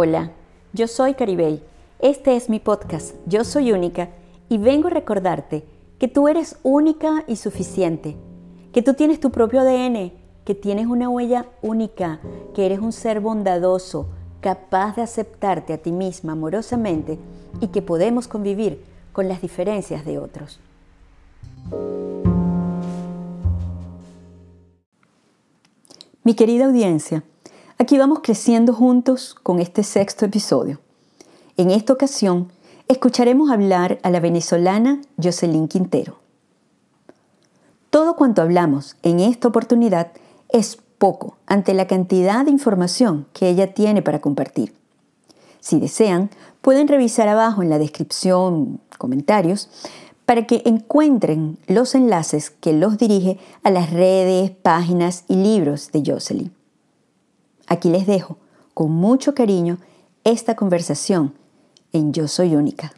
Hola, yo soy Caribey. Este es mi podcast, Yo Soy Única, y vengo a recordarte que tú eres única y suficiente, que tú tienes tu propio ADN, que tienes una huella única, que eres un ser bondadoso, capaz de aceptarte a ti misma amorosamente y que podemos convivir con las diferencias de otros. Mi querida audiencia, Aquí vamos creciendo juntos con este sexto episodio. En esta ocasión, escucharemos hablar a la venezolana Jocelyn Quintero. Todo cuanto hablamos en esta oportunidad es poco ante la cantidad de información que ella tiene para compartir. Si desean, pueden revisar abajo en la descripción, comentarios, para que encuentren los enlaces que los dirige a las redes, páginas y libros de Jocelyn. Aquí les dejo con mucho cariño esta conversación en Yo Soy Única.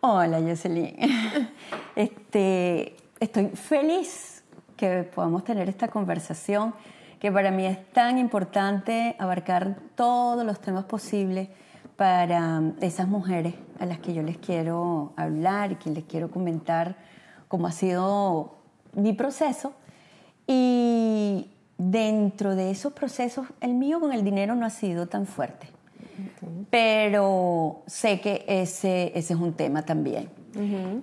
Hola Jocelyn. Este, estoy feliz que podamos tener esta conversación que para mí es tan importante abarcar todos los temas posibles para esas mujeres a las que yo les quiero hablar y que les quiero comentar cómo ha sido mi proceso. Y dentro de esos procesos, el mío con el dinero no ha sido tan fuerte. Pero sé que ese, ese es un tema también.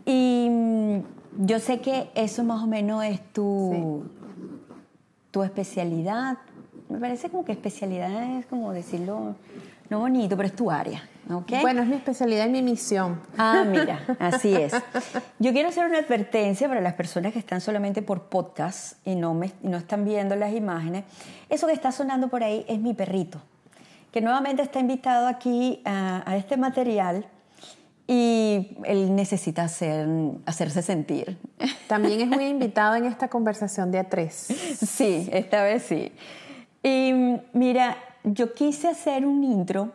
Y mm, yo sé que eso más o menos es tu, tu especialidad. Me parece como que especialidad es como decirlo, no bonito, pero es tu área. Bueno, es mi especialidad y mi misión. Ah, mira, así es. Yo quiero hacer una advertencia para las personas que están solamente por podcast y no, me, no están viendo las imágenes. Eso que está sonando por ahí es mi perrito, que nuevamente está invitado aquí a, este material y él necesita hacer, hacerse sentir. También es muy invitado en esta conversación de a tres. Sí, esta vez sí. Y mira, yo quise hacer un intro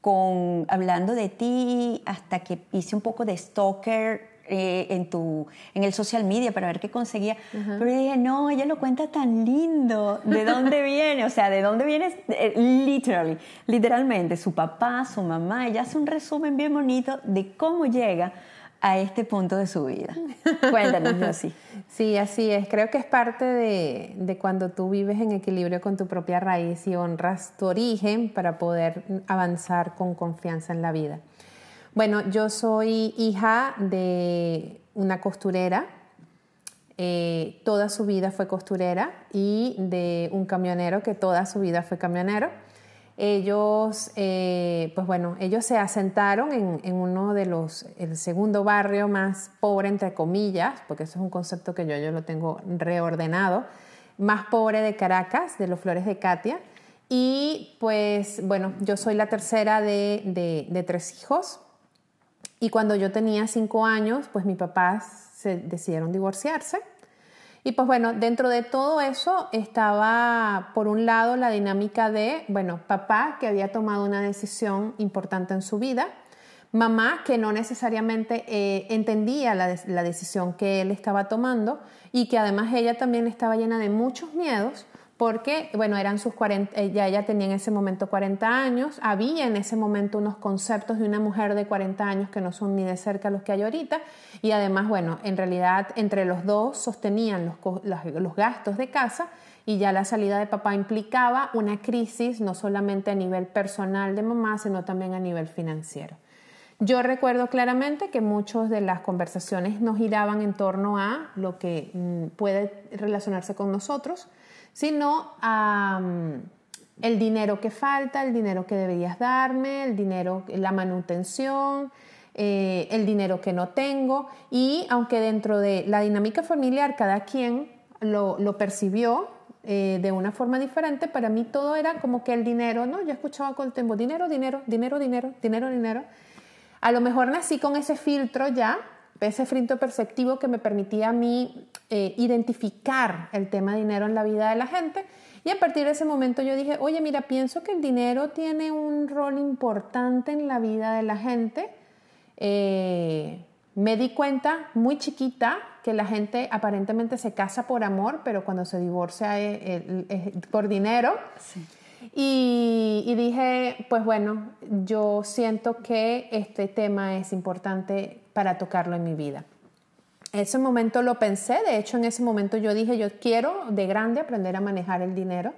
con hablando de ti hasta que hice un poco de stalker eh, en, tu, en el social media para ver qué conseguía. Pero dije, no, ella lo cuenta tan lindo. ¿De dónde viene? O sea, ¿de dónde viene? Eh, literally, literalmente, su papá, su mamá. Ella hace un resumen bien bonito de cómo llega a este punto de su vida. Cuéntanos, así. Sí, así es. Creo que es parte de, de, cuando tú vives en equilibrio con tu propia raíz y honras tu origen para poder avanzar con confianza en la vida. Bueno, yo soy hija de una costurera. Eh, toda su vida fue costurera y de un camionero que toda su vida fue camionero. Ellos, eh, pues bueno, ellos se asentaron en, uno de los, el segundo barrio más pobre, entre comillas, porque eso es un concepto que yo, yo lo tengo reordenado, más pobre de Caracas, de los Flores de Katia. Y pues bueno, yo soy la tercera de, de tres hijos. Y cuando yo tenía cinco años, pues mis papás se decidieron divorciarse. Y pues bueno, dentro de todo eso estaba, por un lado, la dinámica de, bueno, papá que había tomado una decisión importante en su vida, mamá que no necesariamente eh, entendía la, la decisión que él estaba tomando y que además ella también estaba llena de muchos miedos porque, bueno, eran sus 40, ya ella tenía en ese momento 40 años, había en ese momento unos conceptos de una mujer de 40 años que no son ni de cerca los que hay ahorita, y además, bueno, en realidad entre los dos sostenían los, los gastos de casa y ya la salida de papá implicaba una crisis no solamente a nivel personal de mamá, sino también a nivel financiero. Yo recuerdo claramente que muchas de las conversaciones nos giraban en torno a lo que mm, puede relacionarse con nosotros, sino a el dinero que falta, el dinero que deberías darme, el dinero, la manutención, eh, el dinero que no tengo. Y aunque dentro de la dinámica familiar cada quien lo, percibió eh, de una forma diferente, para mí todo era como que el dinero, ¿no? Yo escuchaba con el tiempo, dinero, dinero, dinero, dinero, dinero, dinero. A lo mejor nací con ese filtro ya, ese filtro perceptivo que me permitía a mí eh, identificar el tema dinero en la vida de la gente. Y a partir de ese momento yo dije, oye, mira, pienso que el dinero tiene un rol importante en la vida de la gente. Eh, me di cuenta muy chiquita que la gente aparentemente se casa por amor, pero cuando se divorcia es, por dinero. Y, dije, pues bueno, yo siento que este tema es importante para tocarlo en mi vida. Ese momento lo pensé, de hecho en ese momento yo dije, yo quiero de grande aprender a manejar el dinero,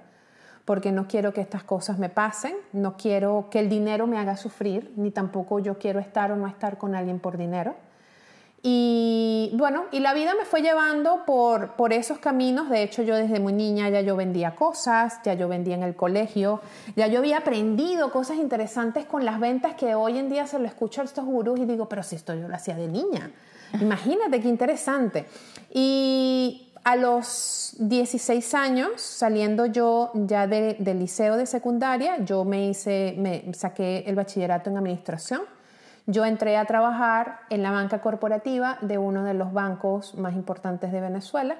porque no quiero que estas cosas me pasen, no quiero que el dinero me haga sufrir, ni tampoco yo quiero estar o no estar con alguien por dinero. Y bueno, y la vida me fue llevando por, por esos caminos. De hecho, yo desde muy niña ya yo vendía cosas, ya yo vendía en el colegio, ya yo había aprendido cosas interesantes con las ventas que hoy en día se lo escucho a estos gurús y digo, pero si esto yo lo hacía de niña. Imagínate qué interesante. Y a los 16 años, saliendo yo ya del liceo de secundaria, yo me hice, me saqué el bachillerato en administración yo entré a trabajar en la banca corporativa de uno de los bancos más importantes de Venezuela,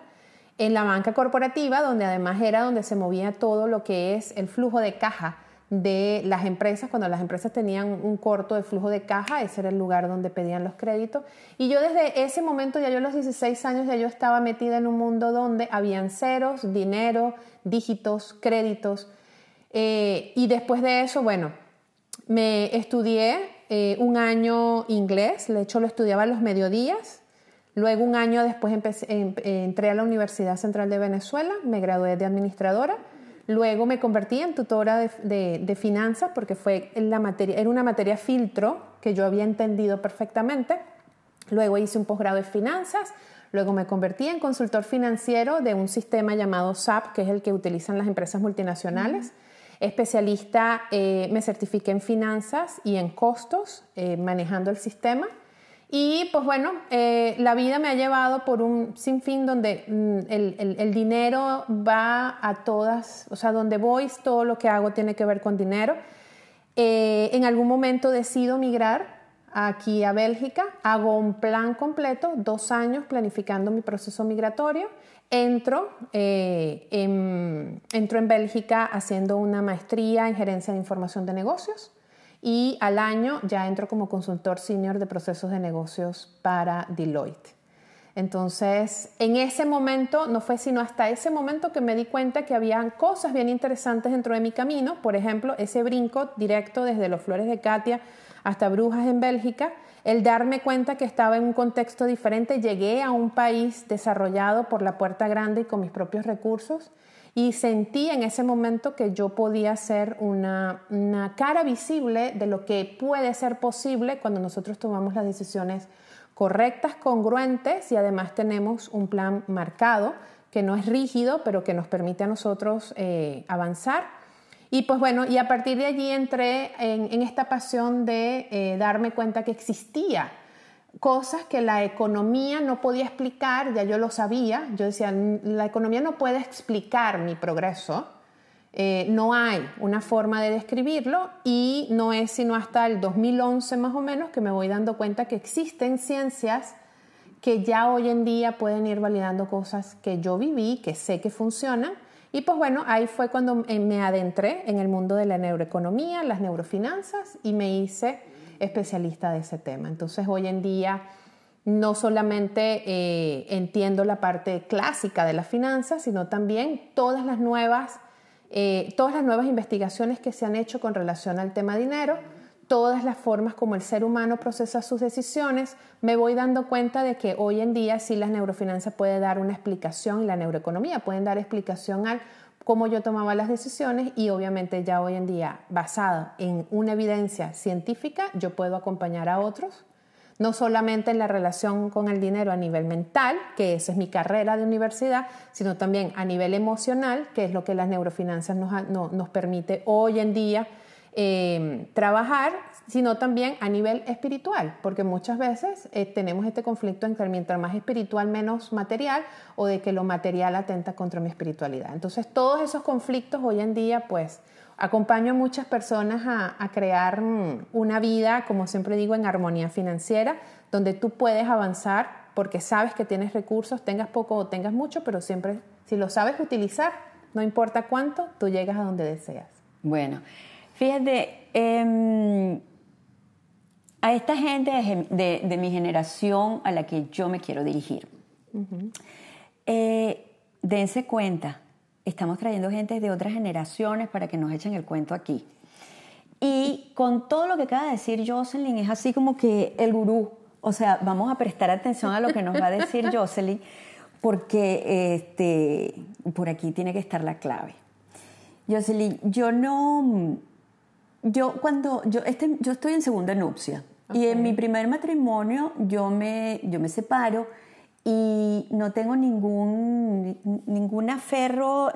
en la banca corporativa donde además era donde se movía todo lo que es el flujo de caja de las empresas, cuando las empresas tenían un corto de flujo de caja, ese era el lugar donde pedían los créditos. Y yo desde ese momento, ya yo a los 16 años, ya yo estaba metida en un mundo donde habían ceros, dinero, dígitos, créditos. Eh, y después de eso, bueno, me estudié eh, un año inglés, de hecho lo estudiaba los mediodías. Luego un año después em, entré a la Universidad Central de Venezuela, me gradué de administradora. Luego me convertí en tutora de, finanzas porque fue la materia, era una materia filtro que yo había entendido perfectamente. Luego hice un posgrado de finanzas. Luego me convertí en consultor financiero de un sistema llamado SAP, que es el que utilizan las empresas multinacionales especialista, eh, me certifiqué en finanzas y en costos, eh, manejando el sistema. Y pues bueno, eh, la vida me ha llevado por un sinfín donde mm, el, el, dinero va a todas, o sea, donde voy, todo lo que hago tiene que ver con dinero. en algún momento decido migrar aquí a Bélgica, hago un plan completo, dos años planificando mi proceso migratorio Entro, eh, en, Bélgica haciendo una maestría en gerencia de información de negocios y al año ya entro como consultor senior de procesos de negocios para Deloitte. Entonces, en ese momento, no fue sino hasta ese momento que me di cuenta que había cosas bien interesantes dentro de mi camino. Por ejemplo, ese brinco directo desde los Flores de Katia hasta Brujas en Bélgica, el darme cuenta que estaba en un contexto diferente, llegué a un país desarrollado por la puerta grande y con mis propios recursos y sentí en ese momento que yo podía ser una, una cara visible de lo que puede ser posible cuando nosotros tomamos las decisiones correctas, congruentes y además tenemos un plan marcado que no es rígido, pero que nos permite a nosotros eh, avanzar. Y pues bueno, y a partir de allí entré en, esta pasión de eh, darme cuenta que existía cosas que la economía no podía explicar, ya yo lo sabía, yo decía, la economía no puede explicar mi progreso, eh, no hay una forma de describirlo y no es sino hasta el 2011 más o menos que me voy dando cuenta que existen ciencias que ya hoy en día pueden ir validando cosas que yo viví, que sé que funcionan. Y pues bueno, ahí fue cuando eh, me adentré en el mundo de la neuroeconomía, las neurofinanzas y me hice especialista de ese tema. Entonces hoy en día no solamente eh, entiendo la parte clásica de las finanzas, sino también todas las nuevas eh, todas las nuevas investigaciones que se han hecho con relación al tema dinero, todas las formas como el ser humano procesa sus decisiones, me voy dando cuenta de que hoy en día sí la neurofinanzas puede dar una explicación y la neuroeconomía pueden dar explicación al cómo yo tomaba las decisiones y obviamente ya hoy en día basada en una evidencia científica yo puedo acompañar a otros no solamente en la relación con el dinero a nivel mental, que esa es mi carrera de universidad, sino también a nivel emocional, que es lo que las neurofinanzas nos, permite hoy en día eh, trabajar, sino también a nivel espiritual, porque muchas veces eh, tenemos este conflicto entre mientras más espiritual, menos material, o de que lo material atenta contra mi espiritualidad. Entonces, todos esos conflictos hoy en día, pues, Acompaño a muchas personas a, crear mm, una vida, como siempre digo, en armonía financiera, donde tú puedes avanzar porque sabes que tienes recursos, tengas poco o tengas mucho, pero siempre, si lo sabes utilizar, no importa cuánto, tú llegas a donde deseas. Bueno, fíjate, em, a esta gente de, mi generación a la que yo me quiero dirigir, eh, dense cuenta estamos trayendo gente de otras generaciones para que nos echen el cuento aquí. Y con todo lo que acaba de decir Jocelyn, es así como que el gurú. O sea, vamos a prestar atención a lo que nos va a decir Jocelyn, porque este, por aquí tiene que estar la clave. Jocelyn, yo no. Yo cuando. Yo, este, yo estoy en segunda nupcia. Y en mi primer matrimonio yo me, yo me separo y no tengo ningún, ningún aferro,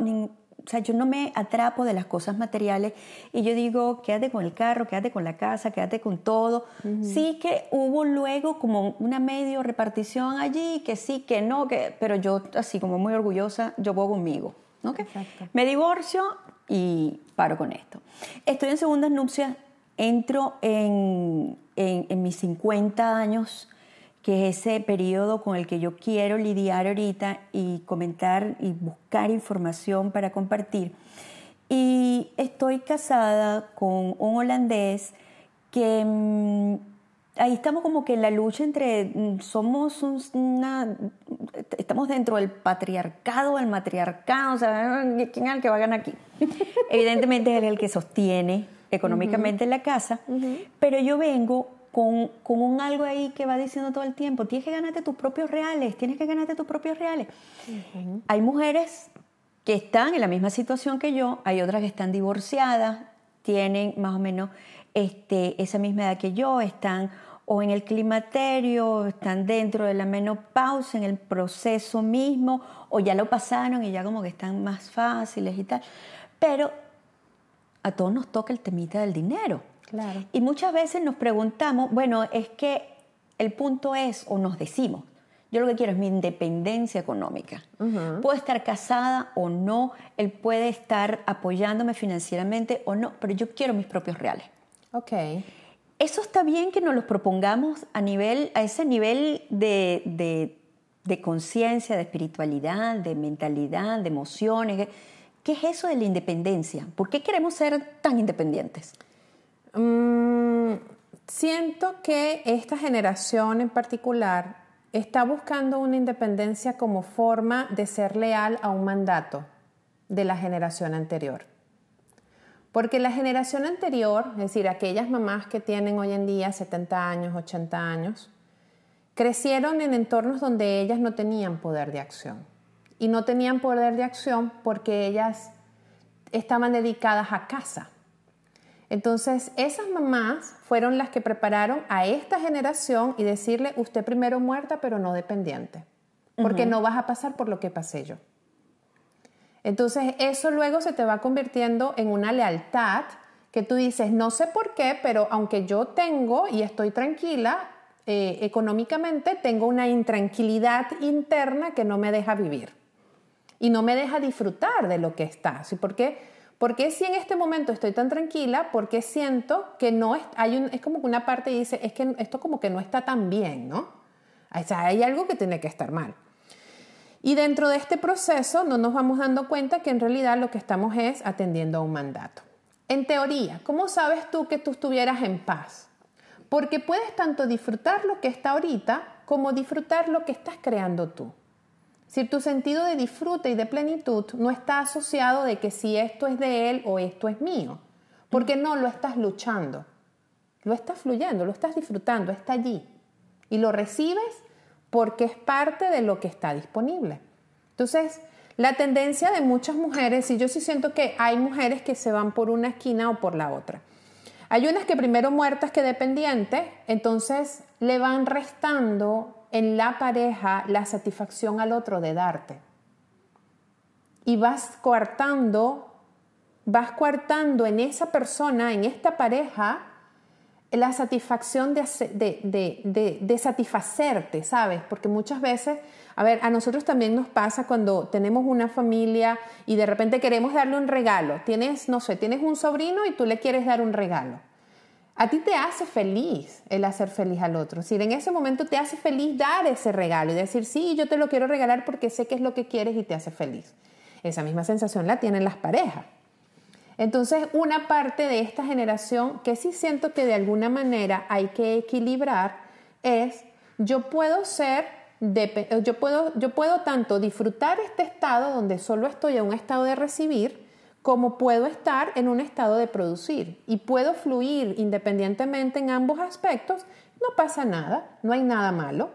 o sea, yo no me atrapo de las cosas materiales y yo digo, quédate con el carro, quédate con la casa, quédate con todo. Sí que hubo luego como una medio repartición allí, que sí, que no, que, pero yo así como muy orgullosa, yo voy conmigo. Me divorcio y paro con esto. Estoy en segundas nupcias, entro en, en, en mis 50 años que es ese periodo con el que yo quiero lidiar ahorita y comentar y buscar información para compartir. Y estoy casada con un holandés que mm, ahí estamos como que en la lucha entre, mm, somos una, estamos dentro del patriarcado, el matriarcado, o sea, ¿quién es el que va a ganar aquí? Evidentemente es el que sostiene económicamente la casa, pero yo vengo con, un algo ahí que va diciendo todo el tiempo, tienes que ganarte tus propios reales, tienes que ganarte tus propios reales. Hay mujeres que están en la misma situación que yo, hay otras que están divorciadas, tienen más o menos este, esa misma edad que yo, están o en el climaterio, están dentro de la menopausa, en el proceso mismo, o ya lo pasaron y ya como que están más fáciles y tal. Pero a todos nos toca el temita del dinero. Y muchas veces nos preguntamos, bueno, es que el punto es, o nos decimos, yo lo que quiero es mi independencia económica. Puedo estar casada o no, él puede estar apoyándome financieramente o no, pero yo quiero mis propios reales. Ok. Eso está bien que nos lo propongamos a, ese nivel de conciencia, de espiritualidad, de mentalidad, de emociones. ¿Qué es eso de la independencia? ¿Por qué queremos ser tan independientes? Mm, siento que esta generación en particular está buscando una independencia como forma de ser leal a un mandato de la generación anterior. Porque la generación anterior, es decir, aquellas mamás que tienen hoy en día 70 años, 80 años, crecieron en entornos donde ellas no tenían poder de acción. Y no tenían poder de acción porque ellas estaban dedicadas a casa. Entonces, esas mamás fueron las que prepararon a esta generación y decirle, usted primero muerta, pero no dependiente, porque no vas a pasar por lo que pasé yo. Entonces, eso luego se te va convirtiendo en una lealtad que tú dices, no sé por qué, pero aunque yo tengo y estoy tranquila eh, económicamente, tengo una intranquilidad interna que no me deja vivir y no me deja disfrutar de lo que está. ¿Sí? ¿Por qué? Porque si en este momento estoy tan tranquila? Porque siento que no es, hay es como que una parte dice, es que esto como que no está tan bien, ¿no? O sea, hay algo que tiene que estar mal. Y dentro de este proceso no nos vamos dando cuenta que en realidad lo que estamos es atendiendo a un mandato. En teoría, ¿cómo sabes tú que tú estuvieras en paz? Porque puedes tanto disfrutar lo que está ahorita como disfrutar lo que estás creando tú. Si tu sentido de disfrute y de plenitud no está asociado de que si esto es de él o esto es mío, porque no lo estás luchando, lo estás fluyendo, lo estás disfrutando, está allí y lo recibes porque es parte de lo que está disponible. Entonces, la tendencia de muchas mujeres, y yo sí siento que hay mujeres que se van por una esquina o por la otra. Hay unas que primero muertas que dependientes, entonces le van restando en la pareja la satisfacción al otro de darte. Y vas coartando, vas coartando en esa persona, en esta pareja, la satisfacción de, de, de, satisfacerte, ¿sabes? Porque muchas veces, a ver, a nosotros también nos pasa cuando tenemos una familia y de repente queremos darle un regalo. Tienes, no sé, tienes un sobrino y tú le quieres dar un regalo. A ti te hace feliz el hacer feliz al otro. Si en ese momento te hace feliz dar ese regalo y decir, sí, yo te lo quiero regalar porque sé que es lo que quieres y te hace feliz. Esa misma sensación la tienen las parejas. Entonces, una parte de esta generación que sí siento que de alguna manera hay que equilibrar es, yo puedo ser yo puedo, yo puedo tanto disfrutar este estado donde solo estoy en un estado de recibir, como puedo estar en un estado de producir y puedo fluir independientemente en ambos aspectos, no pasa nada, no hay nada malo.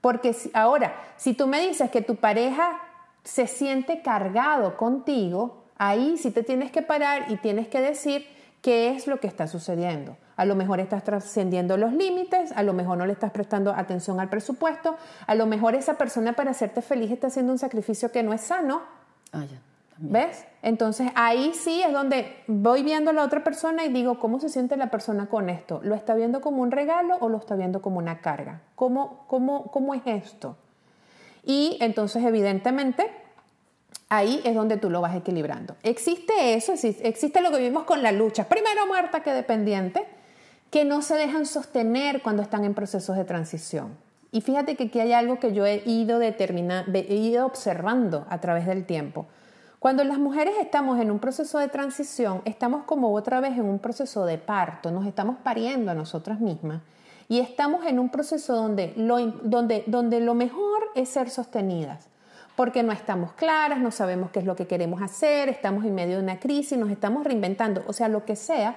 Porque ahora, si tú me dices que tu pareja se siente cargado contigo, ahí sí te tienes que parar y tienes que decir qué es lo que está sucediendo. A lo mejor estás trascendiendo los límites, a lo mejor no le estás prestando atención al presupuesto, a lo mejor esa persona para hacerte feliz está haciendo un sacrificio que no es sano. Ah, ya. ¿Ves? Entonces ahí sí es donde voy viendo a la otra persona y digo, ¿cómo se siente la persona con esto? ¿Lo está viendo como un regalo o lo está viendo como una carga? ¿Cómo, cómo, cómo es esto? Y entonces evidentemente ahí es donde tú lo vas equilibrando. Existe eso, existe lo que vivimos con la lucha, primero muerta que dependiente, que no se dejan sostener cuando están en procesos de transición. Y fíjate que aquí hay algo que yo he ido, he ido observando a través del tiempo. Cuando las mujeres estamos en un proceso de transición, estamos como otra vez en un proceso de parto, nos estamos pariendo a nosotras mismas y estamos en un proceso donde lo, donde, donde lo mejor es ser sostenidas, porque no estamos claras, no sabemos qué es lo que queremos hacer, estamos en medio de una crisis, nos estamos reinventando, o sea, lo que sea,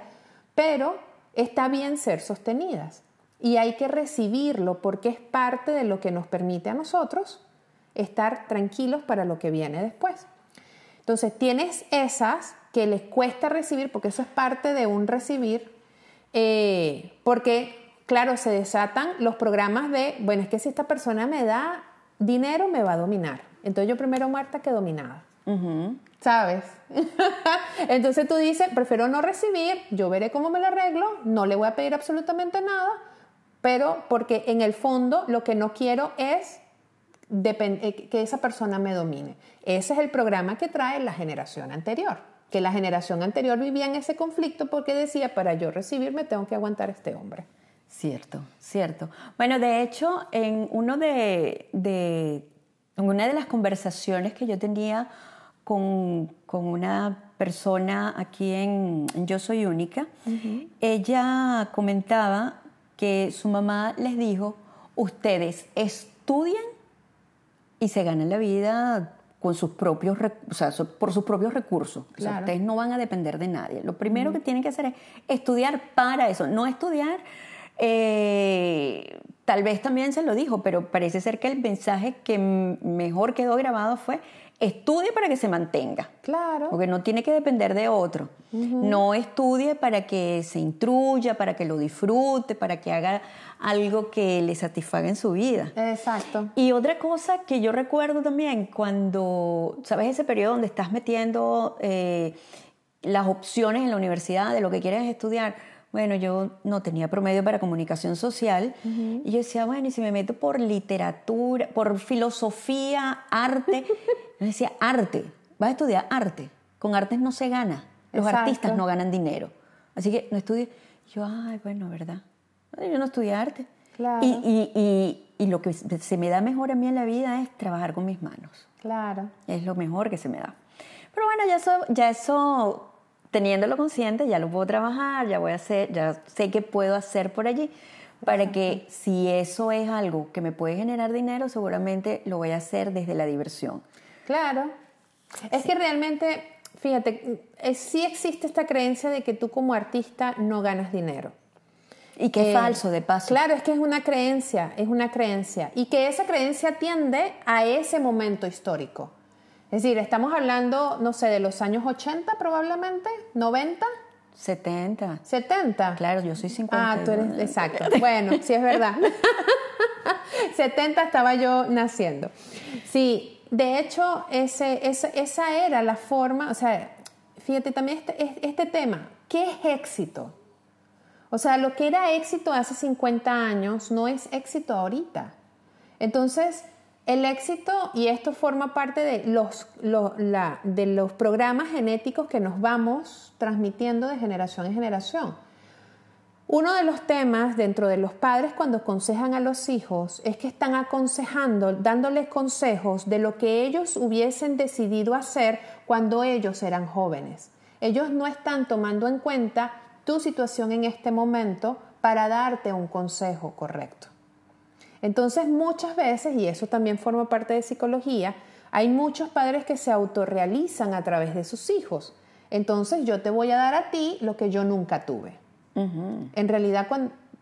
pero está bien ser sostenidas y hay que recibirlo porque es parte de lo que nos permite a nosotros estar tranquilos para lo que viene después. Entonces tienes esas que les cuesta recibir, porque eso es parte de un recibir, eh, porque claro, se desatan los programas de, bueno, es que si esta persona me da dinero, me va a dominar. Entonces yo primero muerta que dominada. ¿Sabes? Entonces tú dices, prefiero no recibir, yo veré cómo me lo arreglo, no le voy a pedir absolutamente nada, pero porque en el fondo lo que no quiero es eh, que esa persona me domine. Ese es el programa que trae la generación anterior, que la generación anterior vivía en ese conflicto porque decía, para yo recibirme tengo que aguantar a este hombre. Cierto, cierto. Bueno, de hecho, en uno de, en una de las conversaciones que yo tenía con, con una persona aquí en, Yo Soy Única, ella comentaba que su mamá les dijo, ustedes estudian y se ganan la vida con sus propios, o sea, por sus propios recursos. ustedes no van a depender de nadie. Lo primero que tienen que hacer es estudiar para eso, no estudiar. Eh, tal vez también se lo dijo, pero parece ser que el mensaje que mejor quedó grabado fue estudie para que se mantenga. Claro. Porque no tiene que depender de otro. No estudie para que se intruya, para que lo disfrute, para que haga algo que le satisfaga en su vida. Exacto. Y otra cosa que yo recuerdo también, cuando, ¿sabes? Ese periodo donde estás metiendo eh, las opciones en la universidad de lo que quieres estudiar bueno, yo no tenía promedio para comunicación social y yo decía, bueno, y si me meto por literatura, por filosofía, arte, yo decía, arte, vas a estudiar arte, con artes no se gana, los artistas no ganan dinero, así que no estudié. Yo, ay, bueno, ¿verdad? Yo no estudié arte. Claro. Y, y, y, lo que se me da mejor a mí en la vida es trabajar con mis manos. Claro. Es lo mejor que se me da. Pero bueno, ya eso, ya eso teniéndolo consciente, ya lo puedo trabajar, ya voy a hacer, ya sé qué puedo hacer por allí, para que si eso es algo que me puede generar dinero, seguramente lo voy a hacer desde la diversión. Claro. Es que realmente, fíjate, sí existe esta creencia de que tú como artista no ganas dinero. Y que es eh, falso, de paso. Claro, es que es una creencia, es una creencia. Y que esa creencia tiende a ese momento histórico. Es decir, estamos hablando, no sé, de los años 80 probablemente, 90. 70. 70. Claro, yo soy 50. Ah, tú eres, exacto. Bueno, sí es verdad. 70 estaba yo naciendo. Sí, de hecho, ese, esa era la forma, o sea, fíjate también este, este tema, ¿qué es éxito? O sea, lo que era éxito hace 50 años no es éxito ahorita. Entonces, el éxito, y esto forma parte de los, de los programas genéticos que nos vamos transmitiendo de generación en generación. Uno de los temas dentro de los padres cuando aconsejan a los hijos es que están aconsejando, dándoles consejos de lo que ellos hubiesen decidido hacer cuando ellos eran jóvenes. Ellos no están tomando en cuenta tu situación en este momento para darte un consejo correcto. Entonces muchas veces, y eso también forma parte de psicología, hay muchos padres que se autorrealizan a través de sus hijos. Entonces yo te voy a dar a ti lo que yo nunca tuve. En realidad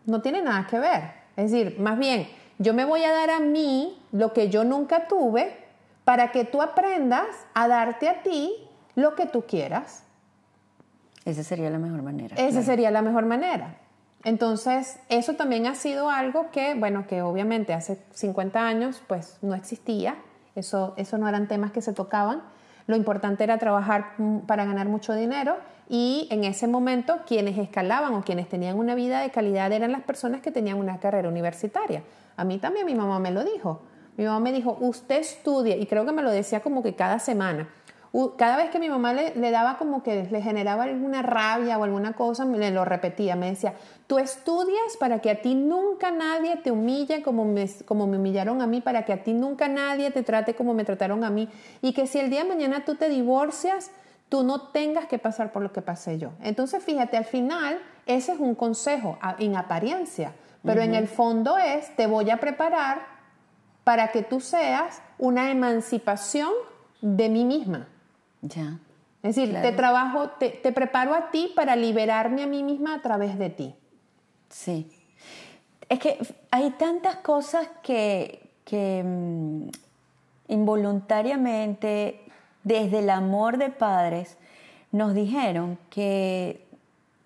no tiene nada que ver. Es decir, más bien, yo me voy a dar a mí lo que yo nunca tuve para que tú aprendas a darte a ti lo que tú quieras. Esa sería la mejor manera. Esa sería la mejor manera. Entonces, eso también ha sido algo que, bueno, que obviamente hace 50 años pues no existía, eso, eso no eran temas que se tocaban, lo importante era trabajar para ganar mucho dinero y en ese momento quienes escalaban o quienes tenían una vida de calidad eran las personas que tenían una carrera universitaria. A mí también mi mamá me lo dijo. Mi mamá me dijo, usted estudia, y creo que me lo decía como que cada semana, cada vez que mi mamá le, daba como que le generaba alguna rabia o alguna cosa, me lo repetía, me decía, tú estudias para que a ti nunca nadie te humille como me, como me humillaron a mí, para que a ti nunca nadie te trate como me trataron a mí, y que si el día de mañana tú te divorcias, tú no tengas que pasar por lo que pasé yo. Entonces, fíjate, al final, ese es un consejo en apariencia, pero en el fondo es, te voy a preparar para que tú seas una emancipación de mí misma. Ya. Es decir, te trabajo, te, preparo a ti para liberarme a mí misma a través de ti. Sí. Es que hay tantas cosas que, que mm, involuntariamente, desde el amor de padres, nos dijeron que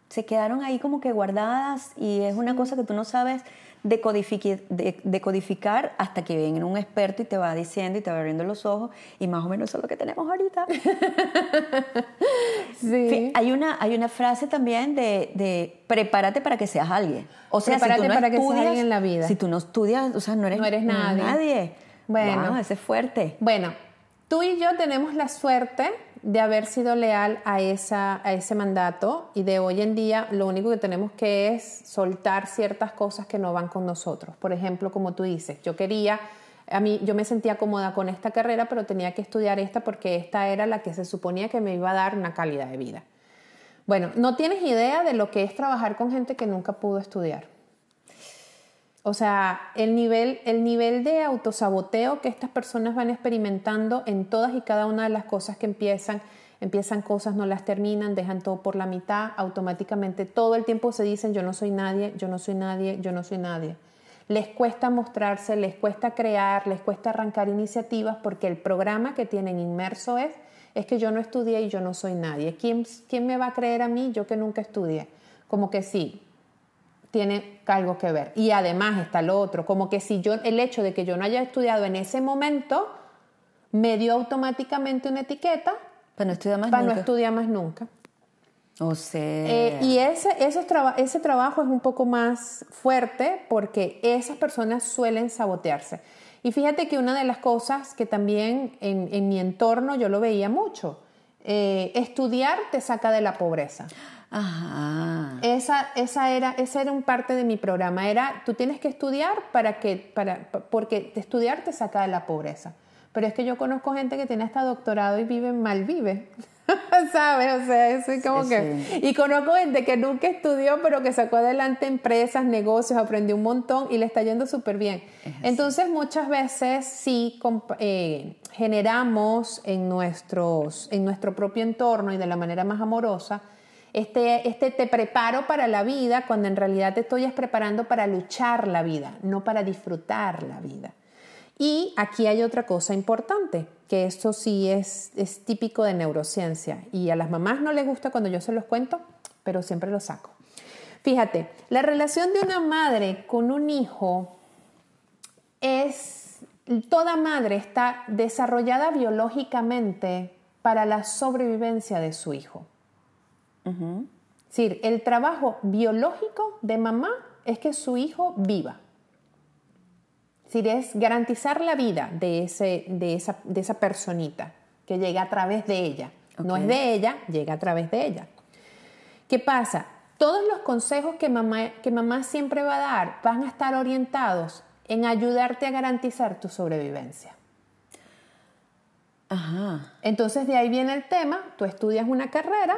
se quedaron ahí como que guardadas y es una cosa que tú no sabes decodificar, hasta que viene un experto y te va diciendo y te va abriendo los ojos y más o menos eso es lo que tenemos ahorita. sí. hay, una, hay una frase también de, prepárate para que seas alguien. O sea, prepárate si tú no para estudias, que seas alguien en la vida. Si tú no estudias, o sea, no eres, no eres nadie. nadie. Bueno, ese es fuerte. Bueno, tú y yo tenemos la suerte de haber sido leal a, esa, a ese mandato y de hoy en día lo único que tenemos que es soltar ciertas cosas que no van con nosotros. Por ejemplo, como tú dices, yo quería, a mí yo me sentía cómoda con esta carrera, pero tenía que estudiar esta porque esta era la que se suponía que me iba a dar una calidad de vida. Bueno, no tienes idea de lo que es trabajar con gente que nunca pudo estudiar. O sea, el nivel, el nivel de autosaboteo que estas personas van experimentando en todas y cada una de las cosas que empiezan, empiezan cosas, no las terminan, dejan todo por la mitad, automáticamente todo el tiempo se dicen yo no soy nadie, yo no soy nadie, yo no soy nadie. Les cuesta mostrarse, les cuesta crear, les cuesta arrancar iniciativas porque el programa que tienen inmerso es, es que yo no estudié y yo no soy nadie. ¿Quién, quién me va a creer a mí yo que nunca estudié? Como que sí, tiene algo que ver. Y además está lo otro, como que si yo, el hecho de que yo no haya estudiado en ese momento, me dio automáticamente una etiqueta para no estudiar más para nunca. no estudiar más nunca. O sea. Eh, y ese, esos ese trabajo es un poco más fuerte porque esas personas suelen sabotearse. Y fíjate que una de las cosas que también en, en mi entorno yo lo veía mucho, eh, estudiar te saca de la pobreza. Ajá. Esa, esa, era, esa era un parte de mi programa. Era, tú tienes que estudiar para que, para, porque estudiar te saca de la pobreza. Pero es que yo conozco gente que tiene hasta doctorado y vive mal vive. ¿Sabes? O sea, eso es como que... Y conozco gente que nunca estudió, pero que sacó adelante empresas, negocios, aprendió un montón y le está yendo súper bien. Entonces, muchas veces sí eh, generamos en, nuestros, en nuestro propio entorno y de la manera más amorosa este, este te preparo para la vida cuando en realidad te estoy preparando para luchar la vida, no para disfrutar la vida. Y aquí hay otra cosa importante, que esto sí es, es típico de neurociencia y a las mamás no les gusta cuando yo se los cuento, pero siempre lo saco. Fíjate, la relación de una madre con un hijo es, toda madre está desarrollada biológicamente para la sobrevivencia de su hijo. Es decir, el trabajo biológico de mamá es que su hijo viva. Es decir, es garantizar la vida de, ese, de, esa, de esa personita que llega a través de ella. No es de ella, llega a través de ella. ¿Qué pasa? Todos los consejos que mamá, que mamá siempre va a dar van a estar orientados en ayudarte a garantizar tu sobrevivencia. Ajá. Entonces de ahí viene el tema, tú estudias una carrera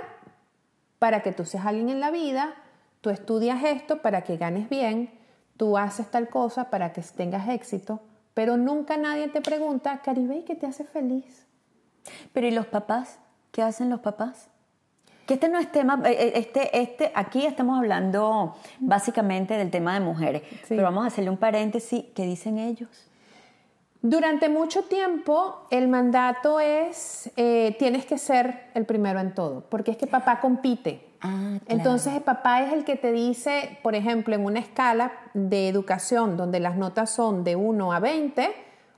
para que tú seas alguien en la vida, tú estudias esto para que ganes bien, tú haces tal cosa para que tengas éxito, pero nunca nadie te pregunta, Caribe, ¿qué te hace feliz? Pero ¿y los papás? ¿Qué hacen los papás? Que este no es tema, eh, eh, este, este, aquí estamos hablando básicamente del tema de mujeres, pero vamos a hacerle un paréntesis, ¿qué dicen ellos? Durante mucho tiempo el mandato es, eh, tienes que ser el primero en todo, porque es que papá compite. Ah, Entonces el papá es el que te dice, por ejemplo, en una escala de educación donde las notas son de 1 a 20,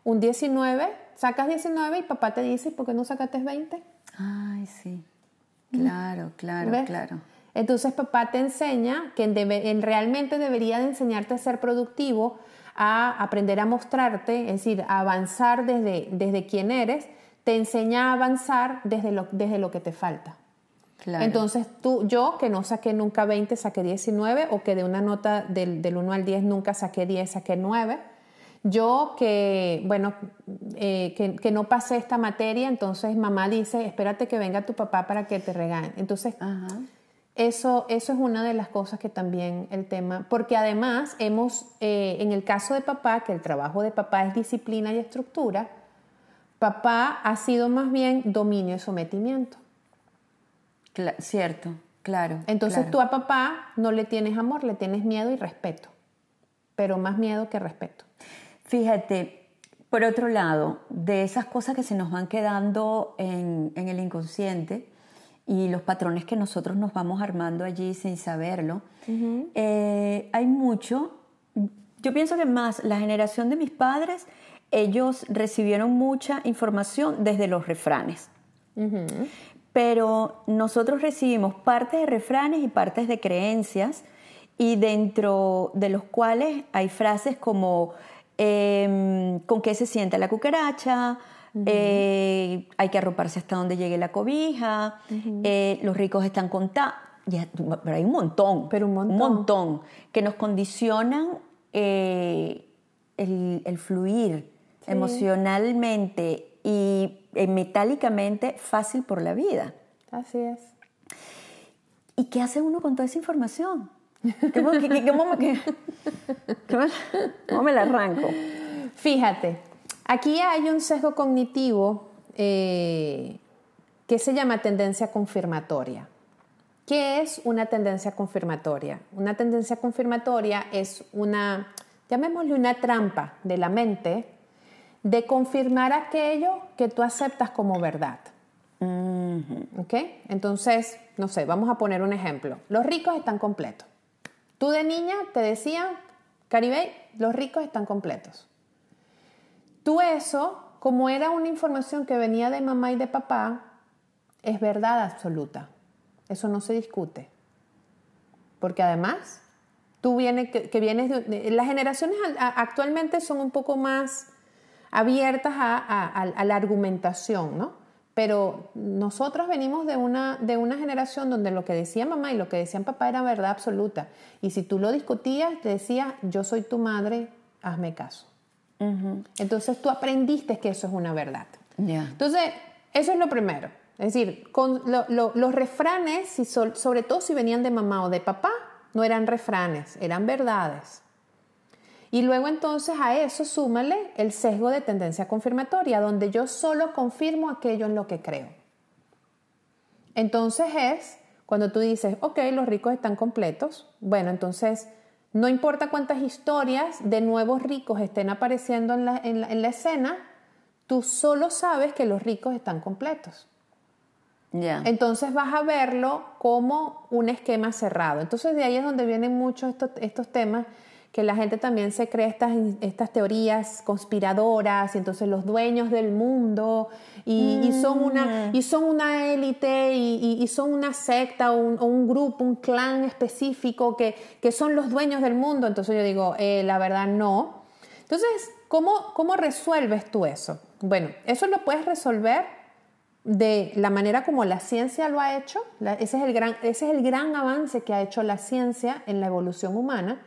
un 19, sacas 19 y papá te dice, ¿por qué no sacaste 20? Ay, sí. Claro, claro, claro. Entonces papá te enseña que en realmente debería de enseñarte a ser productivo, a aprender a mostrarte, es decir, a avanzar desde, desde quién eres, te enseña a avanzar desde lo, desde lo que te falta. Claro. Entonces tú, yo que no saqué nunca 20, saqué 19, o que de una nota del, del 1 al 10 nunca saqué 10, saqué 9, yo que, bueno, eh, que, no pasé esta materia, entonces mamá dice, espérate que venga tu papá para que te regañe. Entonces, eso, eso es una de las cosas que también el tema, porque además hemos, eh, en el caso de papá, que el trabajo de papá es disciplina y estructura, papá ha sido más bien dominio y sometimiento. cierto, claro. Entonces tú a papá no le tienes amor, le tienes miedo y respeto, pero más miedo que respeto. Fíjate, por otro lado, de esas cosas que se nos van quedando en, el inconsciente y los patrones que nosotros nos vamos armando allí sin saberlo, eh, hay mucho, yo pienso que más la generación de mis padres, ellos recibieron mucha información desde los refranes. Pero nosotros recibimos partes de refranes y partes de creencias y dentro de los cuales hay frases como Em, con qué se sienta la cucaracha, eh, hay que arroparse hasta donde llegue la cobija, eh, los ricos están contados, pero hay un montón, pero un montón, que nos condicionan eh, el, fluir emocionalmente y metálicamente fácil por la vida. Así es. ¿Y qué hace uno con toda esa información? ¿Cómo, me la arranco? Fíjate, aquí hay un sesgo cognitivo eh, que se llama tendencia confirmatoria. ¿Qué es una tendencia confirmatoria? Una tendencia confirmatoria es una, llamémosle una trampa de la mente de confirmar aquello que tú aceptas como verdad. ¿Ok? Entonces, no sé, vamos a poner un ejemplo. Los ricos están completos. Tú de niña te decían, Caribe, los ricos están completos. Tú eso, como era una información que venía de mamá y de papá, es verdad absoluta. Eso no se discute. Porque además, tú vienes, que, vienes de, Las generaciones actualmente son un poco más abiertas a la argumentación, ¿no? Pero nosotros venimos de una, de una generación donde lo que decía mamá y lo que decían papá era verdad absoluta. Y si tú lo discutías, te decía, yo soy tu madre, hazme caso. Entonces tú aprendiste que eso es una verdad. Entonces, eso es lo primero. Es decir, con los refranes, sobre todo si venían de mamá o de papá, no eran refranes, eran verdades. Y luego entonces a eso súmale el sesgo de tendencia confirmatoria, donde yo solo confirmo aquello en lo que creo. Entonces es cuando tú dices, ok, los ricos están completos, bueno, entonces no importa cuántas historias de nuevos ricos estén apareciendo en la, en la, escena, tú solo sabes que los ricos están completos. Entonces vas a verlo como un esquema cerrado. Entonces de ahí es donde vienen muchos estos, estos temas que la gente también se cree estas, estas teorías conspiradoras, y entonces los dueños del mundo, y, son, una, mm. y son una élite, y, son una secta, o un, grupo, un clan específico que, que, son los dueños del mundo. Entonces yo digo, eh, la verdad no. Entonces, ¿cómo, ¿cómo resuelves tú eso? Bueno, eso lo puedes resolver de la manera como la ciencia lo ha hecho. ese, es el gran, ese es el gran avance que ha hecho la ciencia en la evolución humana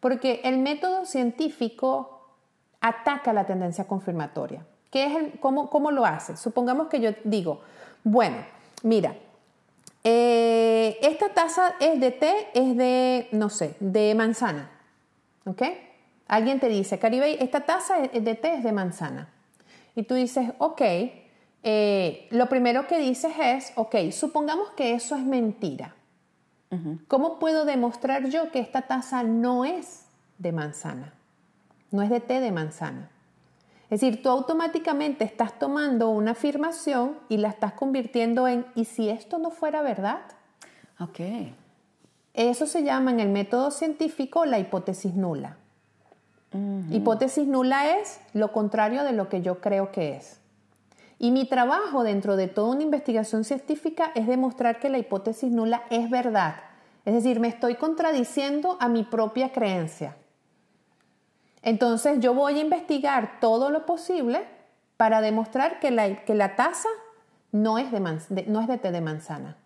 porque el método científico ataca la tendencia confirmatoria. ¿Qué es el, cómo, lo hace? Supongamos que yo digo, bueno, mira, eh, esta taza es de té, es de, no sé, de manzana. ¿Ok? Alguien te dice, Caribe, esta taza de té es de manzana. Y tú dices, ok, eh, lo primero que dices es, ok, supongamos que eso es mentira. ¿Cómo puedo demostrar yo que esta taza no es de manzana? No es de té de manzana. Es decir, tú automáticamente estás tomando una afirmación y la estás convirtiendo en, ¿y si esto no fuera verdad? Ok. Eso se llama en el método científico la hipótesis nula. Hipótesis nula es lo contrario de lo que yo creo que es. Y mi trabajo dentro de toda una investigación científica es demostrar que la hipótesis nula es verdad. Es decir, me estoy contradiciendo a mi propia creencia. Entonces yo voy a investigar todo lo posible para demostrar que la, que la taza no es de, no es de té de manzana.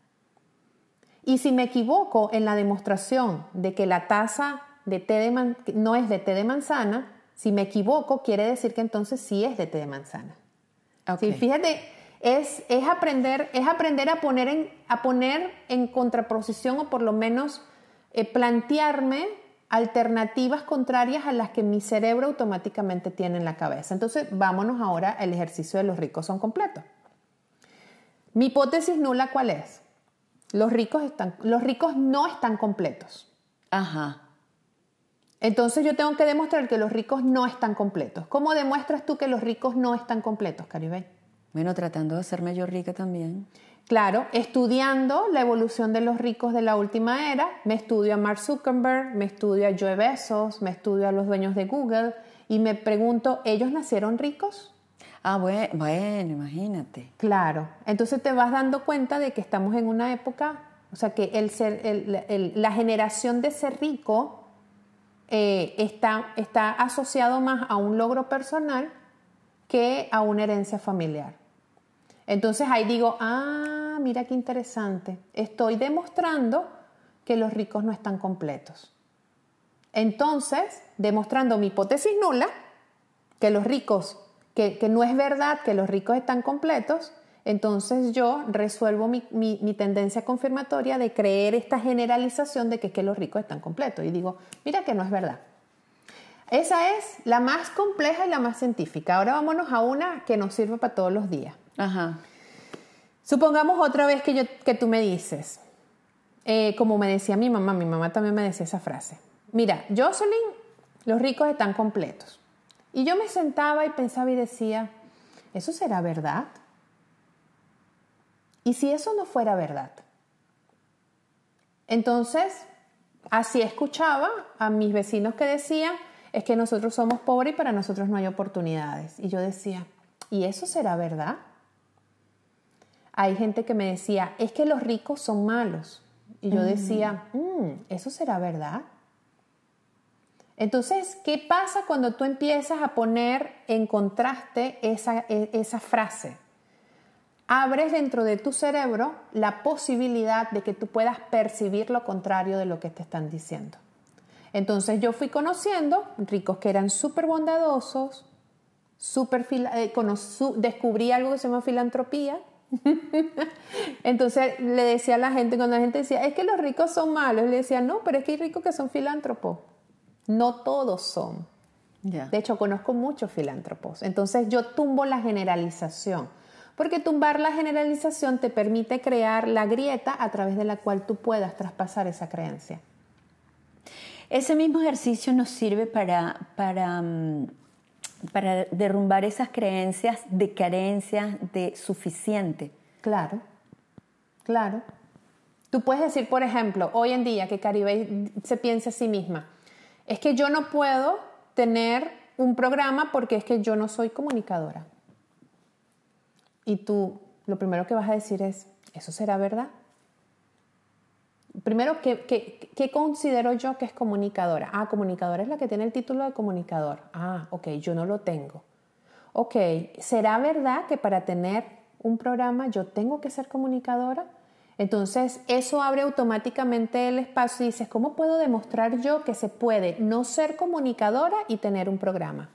Y si me equivoco en la demostración de que la taza de té de no es de té de manzana, si me equivoco, quiere decir que entonces sí es de té de manzana. Fíjate, es, es, aprender, es aprender a poner, en, a poner en contraposición o por lo menos eh, plantearme alternativas contrarias a las que mi cerebro automáticamente tiene en la cabeza. Entonces, vámonos ahora al ejercicio de los ricos son completos. Mi hipótesis nula, ¿cuál es? Los ricos, están, los ricos no están completos. Ajá. Entonces yo tengo que demostrar que los ricos no están completos. ¿Cómo demuestras tú que los ricos no están completos, Caribe? Bueno, tratando de hacerme yo rica también. Claro, estudiando la evolución de los ricos de la última era, me estudio a Mark Zuckerberg, me estudio a Joe Bezos, me estudio a los dueños de Google y me pregunto, ¿ellos nacieron ricos? Ah, bueno, bueno, imagínate. Claro, entonces te vas dando cuenta de que estamos en una época, o sea, que el ser, la generación de ser rico eh, está, está asociado más a un logro personal que a una herencia familiar. Entonces ahí digo, ah, mira qué interesante, estoy demostrando que los ricos no están completos. Entonces, demostrando mi hipótesis nula, que los ricos, que, no es verdad que los ricos están completos, entonces yo resuelvo mi, tendencia confirmatoria de creer esta generalización de que, que los ricos están completos. Y digo, mira que no es verdad. Esa es la más compleja y la más científica. Ahora vámonos a una que nos sirve para todos los días. Ajá. Supongamos otra vez que, yo, que tú me dices, eh, como me decía mi mamá, mi mamá también me decía esa frase. Mira, Jocelyn, los ricos están completos. Y yo me sentaba y pensaba y decía, ¿eso será verdad? ¿Y si eso no fuera verdad? Entonces, así escuchaba a mis vecinos que decían, es que nosotros somos pobres y para nosotros no hay oportunidades. Y yo decía, ¿y eso será verdad? Hay gente que me decía, es que los ricos son malos. Y yo decía, mm, ¿eso será verdad? Entonces, ¿qué pasa cuando tú empiezas a poner en contraste esa, e, esa frase? Abres dentro de tu cerebro la posibilidad de que tú puedas percibir lo contrario de lo que te están diciendo. Entonces yo fui conociendo ricos que eran súper bondadosos, super, eh, descubrí algo que se llama filantropía. Entonces le decía a la gente, cuando la gente decía, es que los ricos son malos, le decía, no, pero es que hay ricos que son filántropos. No todos son. De hecho, conozco muchos filántropos. Entonces yo tumbo la generalización porque tumbar la generalización te permite crear la grieta a través de la cual tú puedas traspasar esa creencia. Ese mismo ejercicio nos sirve para, para, mm, para derrumbar esas creencias de carencia de suficiente. Claro, claro. Tú puedes decir, por ejemplo, hoy en día que Caribe se piensa a sí misma, es que yo no puedo tener un programa porque es que yo no soy comunicadora. Y tú lo primero que vas a decir es, ¿eso será verdad? Primero, ¿qué, considero yo que es comunicadora? Ah, comunicadora es la que tiene el título de comunicador. Ah, ok, yo no lo tengo. Ok, ¿será verdad que para tener un programa yo tengo que ser comunicadora? Entonces, eso abre automáticamente el espacio y dices, ¿cómo puedo demostrar yo que se puede no ser comunicadora y tener un programa?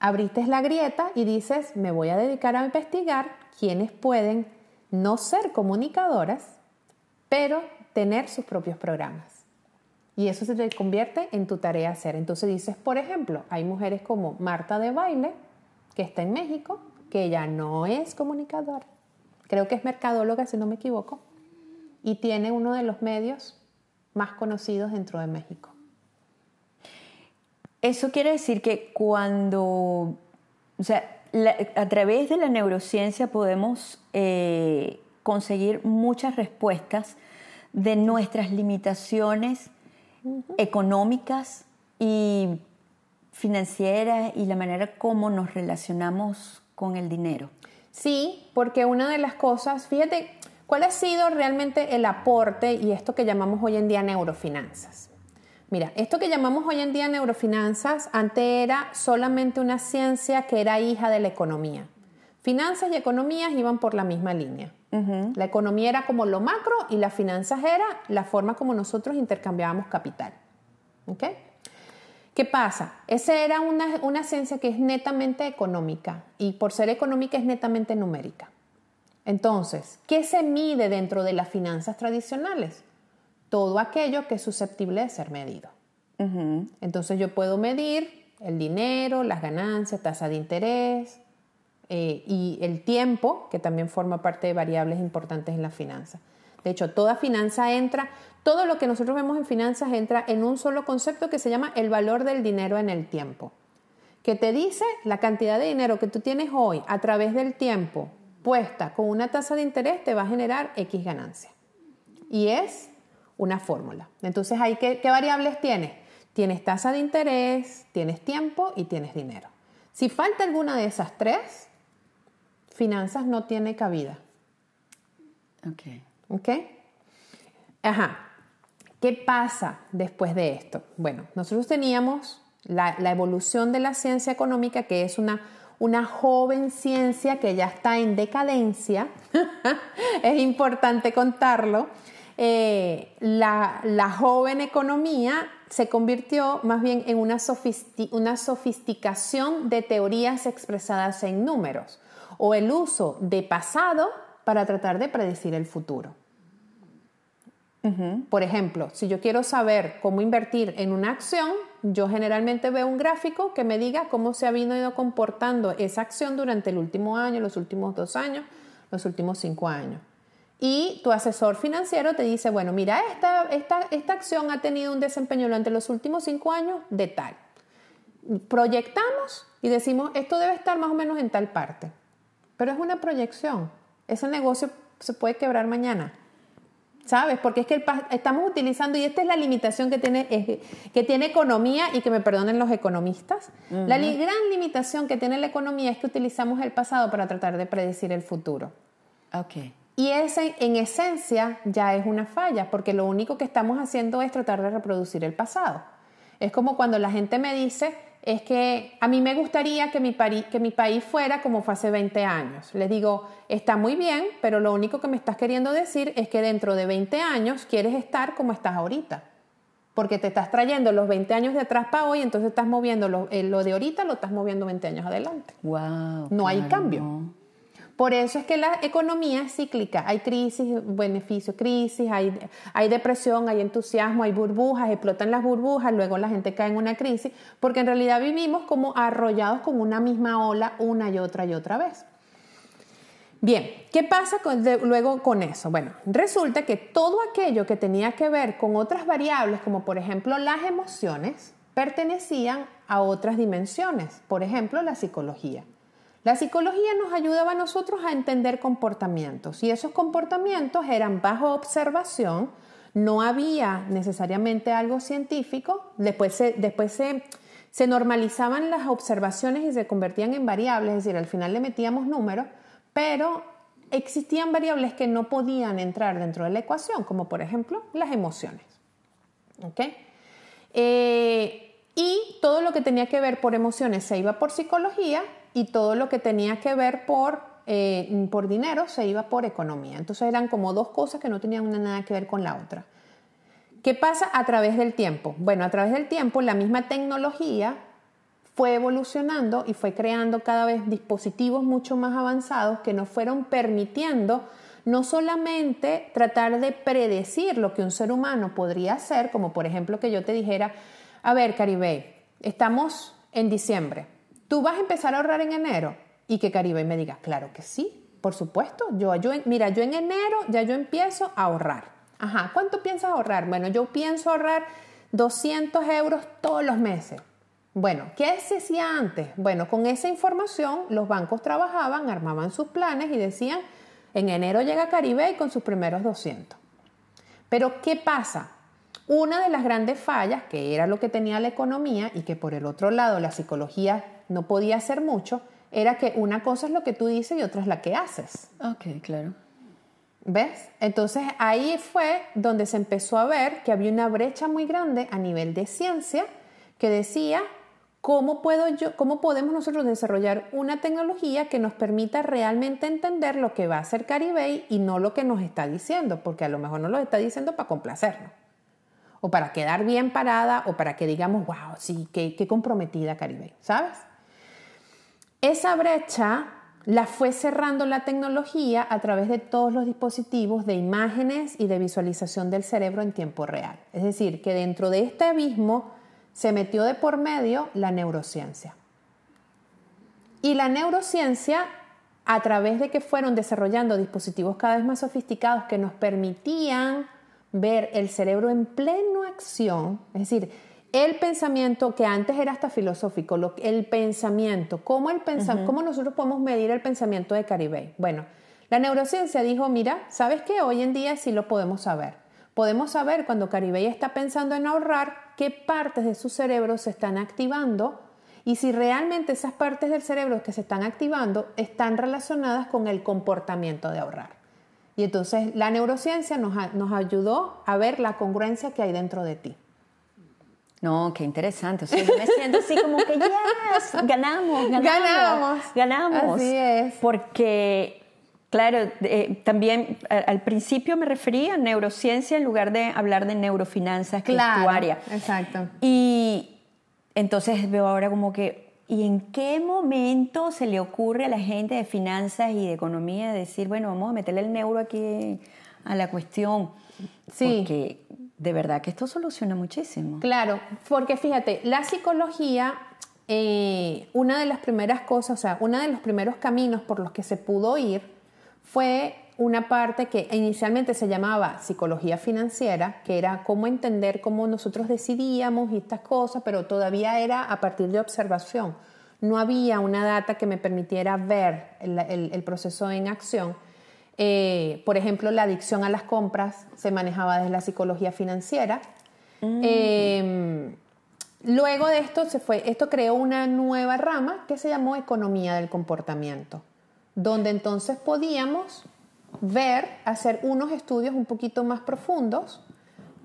Abriste la grieta y dices, me voy a dedicar a investigar quienes pueden no ser comunicadoras, pero tener sus propios programas. Y eso se te convierte en tu tarea hacer. Entonces dices, por ejemplo, hay mujeres como Marta de Baile, que está en México, que ella no es comunicadora. Creo que es mercadóloga, si no me equivoco. Y tiene uno de los medios más conocidos dentro de México. Eso quiere decir que cuando, o sea, a través de la neurociencia podemos eh, conseguir muchas respuestas de nuestras limitaciones económicas y financieras y la manera como nos relacionamos con el dinero. Sí, porque una de las cosas, fíjate, ¿cuál ha sido realmente el aporte y esto que llamamos hoy en día neurofinanzas? Mira, esto que llamamos hoy en día neurofinanzas, antes era solamente una ciencia que era hija de la economía. Finanzas y economías iban por la misma línea. La economía era como lo macro y las finanzas era la forma como nosotros intercambiábamos capital. ¿Qué pasa? Esa era una, una ciencia que es netamente económica y por ser económica es netamente numérica. Entonces, ¿qué se mide dentro de las finanzas tradicionales? Todo aquello que es susceptible de ser medido. Entonces yo puedo medir el dinero, las ganancias, tasa de interés, eh, y el tiempo, que también forma parte de variables importantes en la finanza. De hecho, toda finanza entra, todo lo que nosotros vemos en finanzas entra en un solo concepto que se llama el valor del dinero en el tiempo, que te dice la cantidad de dinero que tú tienes hoy a través del tiempo puesta con una tasa de interés te va a generar X ganancia. Y es una fórmula. Entonces, ¿qué, ¿qué variables tienes? Tienes tasa de interés, tienes tiempo y tienes dinero. Si falta alguna de esas tres, finanzas no tiene cabida. Ok. ¿Ok? Ajá. ¿Qué pasa después de esto? Bueno, nosotros teníamos la, evolución de la ciencia económica, que es una, una joven ciencia que ya está en decadencia. es importante contarlo. Eh, la, la, joven economía se convirtió más bien en una, una sofisticación de teorías expresadas en números o el uso de pasado para tratar de predecir el futuro. Por ejemplo, si yo quiero saber cómo invertir en una acción, yo generalmente veo un gráfico que me diga cómo se ha ido comportando esa acción durante el último año, los últimos dos años, los últimos cinco años. Y tu asesor financiero te dice, bueno, mira, esta, esta, esta acción ha tenido un desempeño durante los últimos cinco años de tal. Proyectamos y decimos, esto debe estar más o menos en tal parte. Pero es una proyección. Ese negocio se puede quebrar mañana. ¿Sabes? Porque es que estamos utilizando, y esta es la limitación que tiene, que tiene economía, y que me perdonen los economistas, la gran limitación que tiene la economía es que utilizamos el pasado para tratar de predecir el futuro. Okay. Y ese, en esencia, ya es una falla, porque lo único que estamos haciendo es tratar de reproducir el pasado. Es como cuando la gente me dice, es que a mí me gustaría que mi, que mi país fuera como fue hace 20 años. Les digo, está muy bien, pero lo único que me estás queriendo decir es que dentro de 20 años quieres estar como estás ahorita. Porque te estás trayendo los 20 años de atrás para hoy, entonces estás moviendo lo, eh, de ahorita, lo estás moviendo 20 años adelante. Wow, no hay cambio. Por eso es que la economía es cíclica. Hay crisis, beneficio, crisis, hay, depresión, hay entusiasmo, hay burbujas, explotan las burbujas, luego la gente cae en una crisis, porque en realidad vivimos como arrollados con una misma ola una y otra y otra vez. Bien, ¿qué pasa luego con eso? Bueno, resulta que todo aquello que tenía que ver con otras variables, como por ejemplo las emociones, pertenecían a otras dimensiones, por ejemplo la psicología. La psicología nos ayudaba a nosotros a entender comportamientos y esos comportamientos eran bajo observación, no había necesariamente algo científico, después se, después se, normalizaban las observaciones y se convertían en variables, es decir, al final le metíamos números, pero existían variables que no podían entrar dentro de la ecuación, como por ejemplo las emociones. Eh, y todo lo que tenía que ver por emociones se iba por psicología y todo lo que tenía que ver por, eh, por dinero se iba por economía. Entonces eran como dos cosas que no tenían nada que ver con la otra. ¿Qué pasa a través del tiempo? Bueno, a través del tiempo la misma tecnología fue evolucionando y fue creando cada vez dispositivos mucho más avanzados que nos fueron permitiendo no solamente tratar de predecir lo que un ser humano podría hacer, como por ejemplo que yo te dijera, a ver, Caribe, estamos en diciembre, ¿tú vas a empezar a ahorrar en enero? Y que Caribe me diga, claro que sí, por supuesto, yo, yo, mira, yo en enero ya yo empiezo a ahorrar. Ajá, ¿cuánto piensas ahorrar? Bueno, yo pienso ahorrar 200 euros todos los meses. Bueno, ¿qué se hacía antes? Bueno, con esa información los bancos trabajaban, armaban sus planes y decían, en enero llega Caribe con sus primeros 200. Pero ¿qué pasa? Una de las grandes fallas, que era lo que tenía la economía y que por el otro lado la psicología no podía hacer mucho, era que una cosa es lo que tú dices y otra es la que haces. Ok, claro. ¿Ves? Entonces ahí fue donde se empezó a ver que había una brecha muy grande a nivel de ciencia que decía ¿Cómo, puedo yo, ¿Cómo podemos nosotros desarrollar una tecnología que nos permita realmente entender lo que va a hacer Caribey y no lo que nos está diciendo? Porque a lo mejor no lo está diciendo para complacernos, o para quedar bien parada, o para que digamos, wow, sí, qué, qué comprometida Caribey, ¿sabes? Esa brecha la fue cerrando la tecnología a través de todos los dispositivos de imágenes y de visualización del cerebro en tiempo real. Es decir, que dentro de este abismo se metió de por medio la neurociencia. Y la neurociencia, a través de que fueron desarrollando dispositivos cada vez más sofisticados que nos permitían ver el cerebro en pleno acción, es decir, el pensamiento que antes era hasta filosófico, el pensamiento, ¿cómo, el ¿cómo nosotros podemos medir el pensamiento de Caribe? Bueno, la neurociencia dijo, mira, ¿sabes qué? Hoy en día sí lo podemos saber. Podemos saber cuando Caribey está pensando en ahorrar qué partes de su cerebro se están activando y si realmente esas partes del cerebro que se están activando están relacionadas con el comportamiento de ahorrar. Y entonces la neurociencia nos, nos ayudó a ver la congruencia que hay dentro de ti. No, qué interesante. O sea, yo me siento así como que, yes, ganamos, ganamos, ganamos. Ganamos. Así es. Porque Claro, eh, también al principio me refería a neurociencia en lugar de hablar de neurofinanzas, que claro, Exacto. Y entonces veo ahora como que, ¿y en qué momento se le ocurre a la gente de finanzas y de economía decir, bueno, vamos a meterle el neuro aquí a la cuestión? Sí. Porque de verdad que esto soluciona muchísimo. Claro, porque fíjate, la psicología eh, una de las primeras cosas, o sea, uno de los primeros caminos por los que se pudo ir fue una parte que inicialmente se llamaba psicología financiera, que era cómo entender cómo nosotros decidíamos y estas cosas, pero todavía era a partir de observación. No había una data que me permitiera ver el, proceso en acción. Eh, por ejemplo, la adicción a las compras se manejaba desde la psicología financiera. Mm. Em, luego de esto, se fue, esto creó una nueva rama que se llamó economía del comportamiento donde entonces podíamos ver, hacer unos estudios un poquito más profundos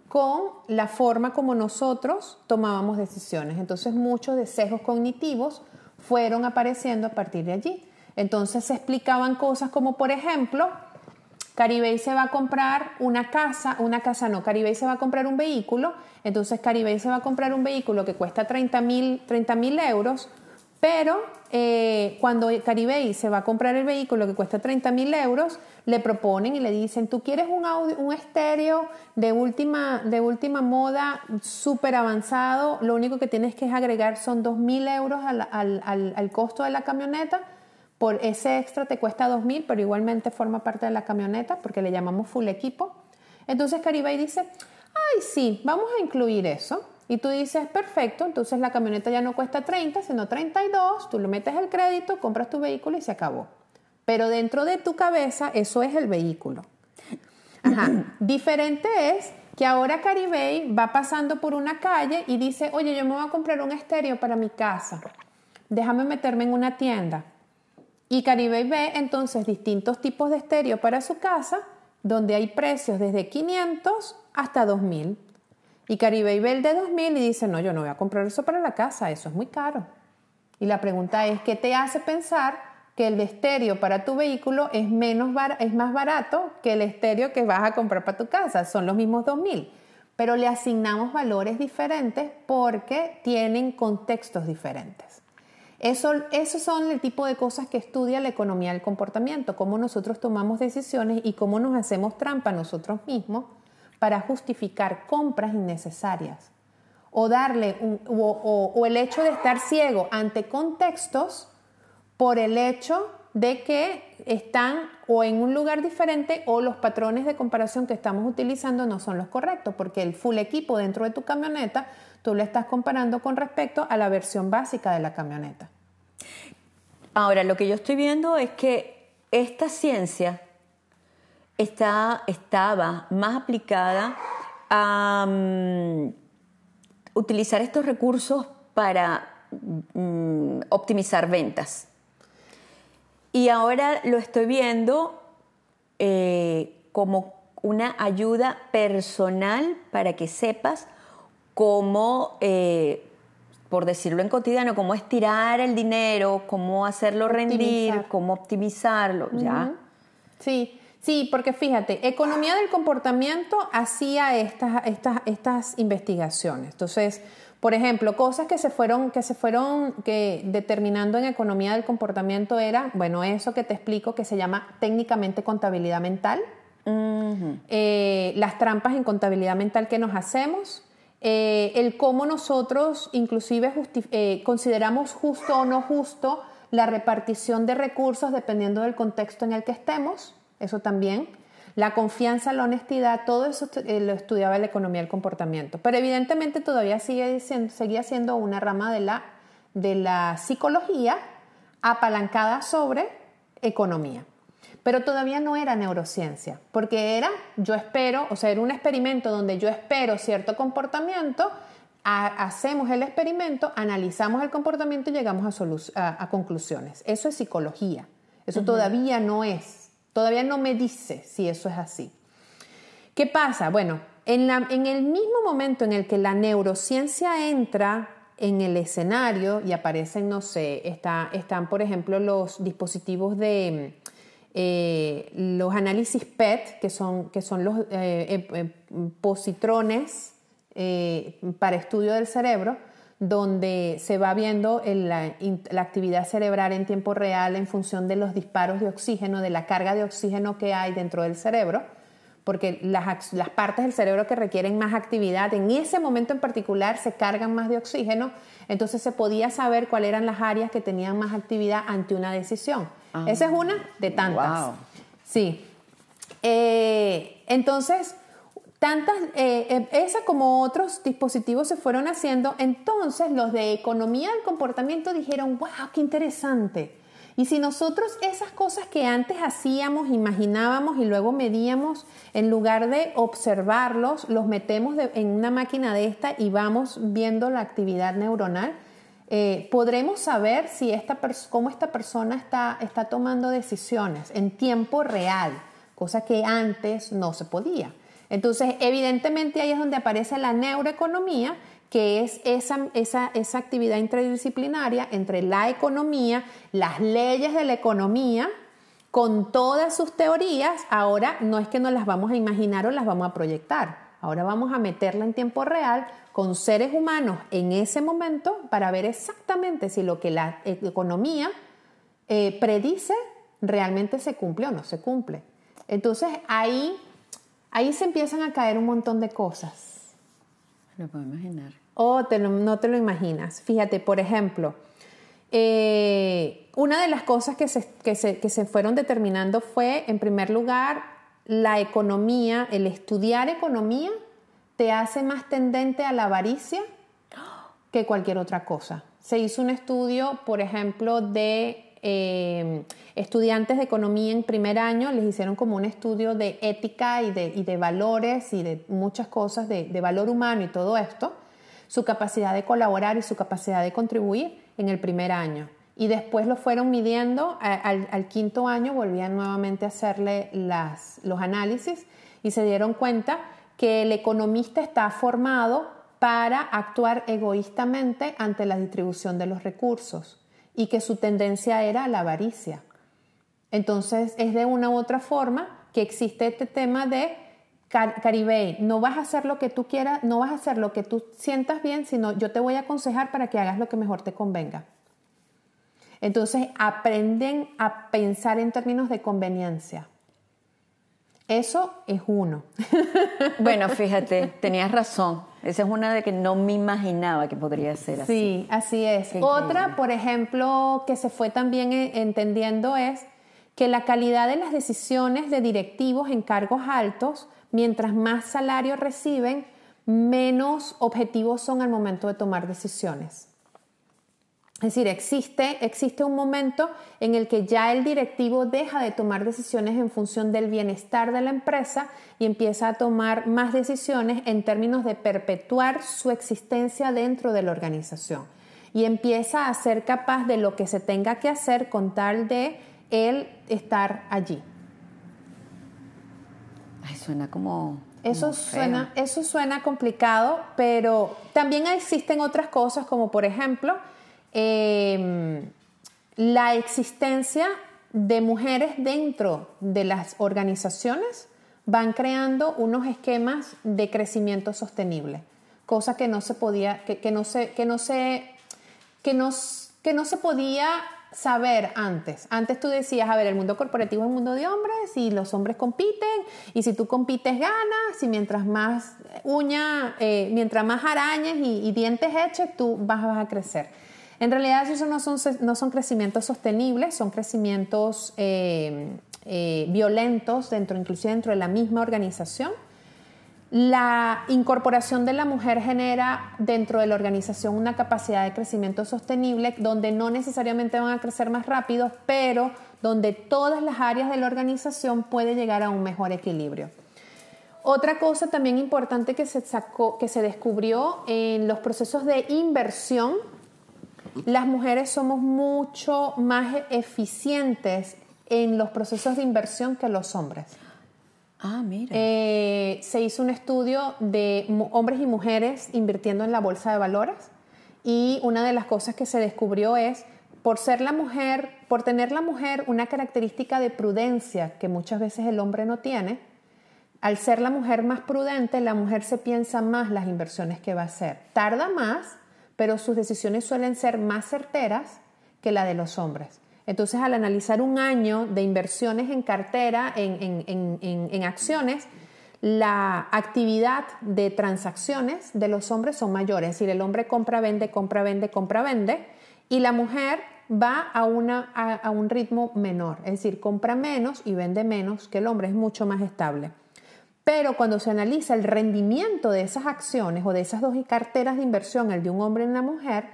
con la forma como nosotros tomábamos decisiones. Entonces muchos de sesgos cognitivos fueron apareciendo a partir de allí. Entonces se explicaban cosas como, por ejemplo, Caribey se va a comprar una casa, una casa no, Caribey se va a comprar un vehículo, entonces Caribey se va a comprar un vehículo que cuesta 30 mil euros, pero eh, cuando Caribey se va a comprar el vehículo que cuesta 30 mil euros, le proponen y le dicen, tú quieres un, audio, un estéreo de última, de última moda, súper avanzado, lo único que tienes que agregar son 2 mil euros al, al, al, costo de la camioneta, por ese extra te cuesta 2 mil, pero igualmente forma parte de la camioneta porque le llamamos full equipo. Entonces Caribey dice, ay sí, vamos a incluir eso. Y tú dices, perfecto, entonces la camioneta ya no cuesta 30, sino 32, tú le metes el crédito, compras tu vehículo y se acabó. Pero dentro de tu cabeza eso es el vehículo. Ajá. Diferente es que ahora Caribey va pasando por una calle y dice, oye, yo me voy a comprar un estéreo para mi casa. Déjame meterme en una tienda. Y Caribey ve entonces distintos tipos de estéreo para su casa, donde hay precios desde 500 hasta 2000. Y Caribe ve el de 2000 y dice, no, yo no voy a comprar eso para la casa, eso es muy caro. Y la pregunta es, ¿qué te hace pensar que el estéreo para tu vehículo es, menos es más barato que el estéreo que vas a comprar para tu casa? Son los mismos 2000, pero le asignamos valores diferentes porque tienen contextos diferentes. Eso, esos son el tipo de cosas que estudia la economía del comportamiento, cómo nosotros tomamos decisiones y cómo nos hacemos trampa nosotros mismos para justificar compras innecesarias. O darle o, el hecho de estar ciego ante contextos por el hecho de que están o en un lugar diferente o los patrones de comparación que estamos utilizando no son los correctos, porque el full equipo dentro de tu camioneta tú lo estás comparando con respecto a la versión básica de la camioneta. Ahora, lo que yo estoy viendo es que esta ciencia está, estaba más aplicada a mm, utilizar estos recursos para mm, optimizar ventas. Y ahora lo estoy viendo eh, como una ayuda personal para que sepas cómo, eh, por decirlo en cotidiano, cómo estirar el dinero, cómo hacerlo rendir, cómo optimizarlo, ¿ya? Sí, sí, porque fíjate, Economía del Comportamiento hacía estas, estas, estas investigaciones. Entonces, por ejemplo, cosas que se fueron, que se fueron que determinando en economía del comportamiento era, bueno, eso que te explico que se llama técnicamente contabilidad mental, eh, las trampas en contabilidad mental que nos hacemos, eh, el cómo nosotros inclusive eh, consideramos justo o no justo la repartición de recursos dependiendo del contexto en el que estemos, eso también. La confianza, la honestidad, todo eso eh, lo estudiaba la economía del comportamiento. Pero evidentemente todavía sigue seguía siendo una rama de la, de la psicología apalancada sobre economía. Pero todavía no era neurociencia, porque era, yo espero, o sea, era un experimento donde yo espero cierto comportamiento, hacemos el experimento, analizamos el comportamiento y llegamos a, conclusiones. Eso es psicología. Eso todavía no es Todavía no me dice si eso es así. ¿Qué pasa? Bueno, en, el mismo momento en el que la neurociencia entra en el escenario y aparecen, no sé, están por ejemplo los dispositivos de eh, los análisis PET, que son, que son los eh, eh, positrones para estudio del cerebro, donde se va viendo la, actividad cerebral en tiempo real en función de los disparos de oxígeno, de la carga de oxígeno que hay dentro del cerebro, porque las, las, partes del cerebro que requieren más actividad en ese momento en particular se cargan más de oxígeno, entonces se podía saber cuáles eran las áreas que tenían más actividad ante una decisión. Ah. Esa es una de tantas. Sí. Eh, entonces, Tantas, eh, eh, esa como otros dispositivos se fueron haciendo, entonces los de economía del comportamiento dijeron, wow, qué interesante. Y si nosotros esas cosas que antes hacíamos, imaginábamos y luego medíamos, en lugar de observarlos, los metemos en una máquina de esta y vamos viendo la actividad neuronal, eh, podremos saber si esta cómo esta persona está, está tomando decisiones en tiempo real, cosa que antes no se podía. Entonces, evidentemente ahí es donde aparece la neuroeconomía, que es esa, esa, actividad interdisciplinaria entre la economía, las leyes de la economía, con todas sus teorías, ahora no es que nos las vamos a imaginar o las vamos a proyectar, ahora vamos a meterla en tiempo real con seres humanos en ese momento para ver exactamente si lo que la economía eh, predice realmente se cumple o no se cumple. Entonces ahí Ahí se empiezan a caer un montón de cosas. Lo puedo imaginar. O no te lo imaginas. Fíjate, por ejemplo, eh, una de las cosas que se, que, se, fueron determinando fue, en primer lugar, la economía, el estudiar economía te hace más tendente a la avaricia que cualquier otra cosa. Se hizo un estudio, por ejemplo, de eh, estudiantes de economía en primer año, les hicieron como un estudio de ética y de, valores y de muchas cosas, de, valor humano y todo esto, su capacidad de colaborar y su capacidad de contribuir en el primer año. Y después lo fueron midiendo, al, quinto año volvían nuevamente a hacerle los análisis y se dieron cuenta que el economista está formado para actuar egoístamente ante la distribución de los recursos y que su tendencia era la avaricia. Entonces es de una u otra forma que existe este tema de Caribe, no vas a hacer lo que tú quieras, no vas a hacer lo que tú sientas bien, sino yo te voy a aconsejar para que hagas lo que mejor te convenga. Entonces aprenden a pensar en términos de conveniencia. Eso es uno. bueno, fíjate, tenías razón. Esa es una de que no me imaginaba que podría ser así. Sí, así es. Otra, por ejemplo, que se fue también entendiendo es que la calidad de las decisiones de directivos en cargos altos, mientras más salario reciben, menos objetivos son al momento de tomar decisiones. Es decir, existe, existe un momento en el que ya el directivo deja de tomar decisiones en función del bienestar de la empresa y empieza a tomar más decisiones en términos de perpetuar su existencia dentro de la organización. Y empieza a ser capaz de lo que se tenga que hacer con tal de él estar allí. Ay, suena como eso suena, eso suena complicado, pero también existen otras cosas como por ejemplo em, la existencia de mujeres dentro de las organizaciones van creando unos esquemas de crecimiento sostenible, cosa que no se podía, que, no se, que no se, que que no se podía saber antes. Antes tú decías, a ver, el mundo corporativo es un mundo de hombres y los hombres compiten y si tú compites ganas y mientras más uña, eh, mientras más arañas y, dientes eches, tú vas, a crecer. En realidad esos no son, no son crecimientos sostenibles, son crecimientos eh, eh, violentos dentro, inclusive dentro de la misma organización la incorporación de la mujer genera dentro de la organización una capacidad de crecimiento sostenible donde no necesariamente van a crecer más rápido, pero donde todas las áreas de la organización pueden llegar a un mejor equilibrio. Otra cosa también importante que se, que se descubrió en los procesos de inversión, las mujeres somos mucho más eficientes en los procesos de inversión que los hombres. Ah, mira. Eh, se hizo un estudio de hombres y mujeres invirtiendo en la bolsa de valores y una de las cosas que se descubrió es, por ser la mujer, por tener la mujer una característica de prudencia que muchas veces el hombre no tiene, al ser la mujer más prudente, la mujer se piensa más las inversiones que va a hacer. Tarda más, pero sus decisiones suelen ser más certeras que la de los hombres. Entonces, al analizar un año de inversiones en cartera, en, acciones, la actividad de transacciones de los hombres son mayores. Es decir, el hombre compra, vende, compra, vende, compra, vende, y la mujer va a, a, un ritmo menor. Es decir, compra menos y vende menos que el hombre, es mucho más estable. Pero cuando se analiza el rendimiento de esas acciones o de esas dos carteras de inversión, el de un hombre y una mujer,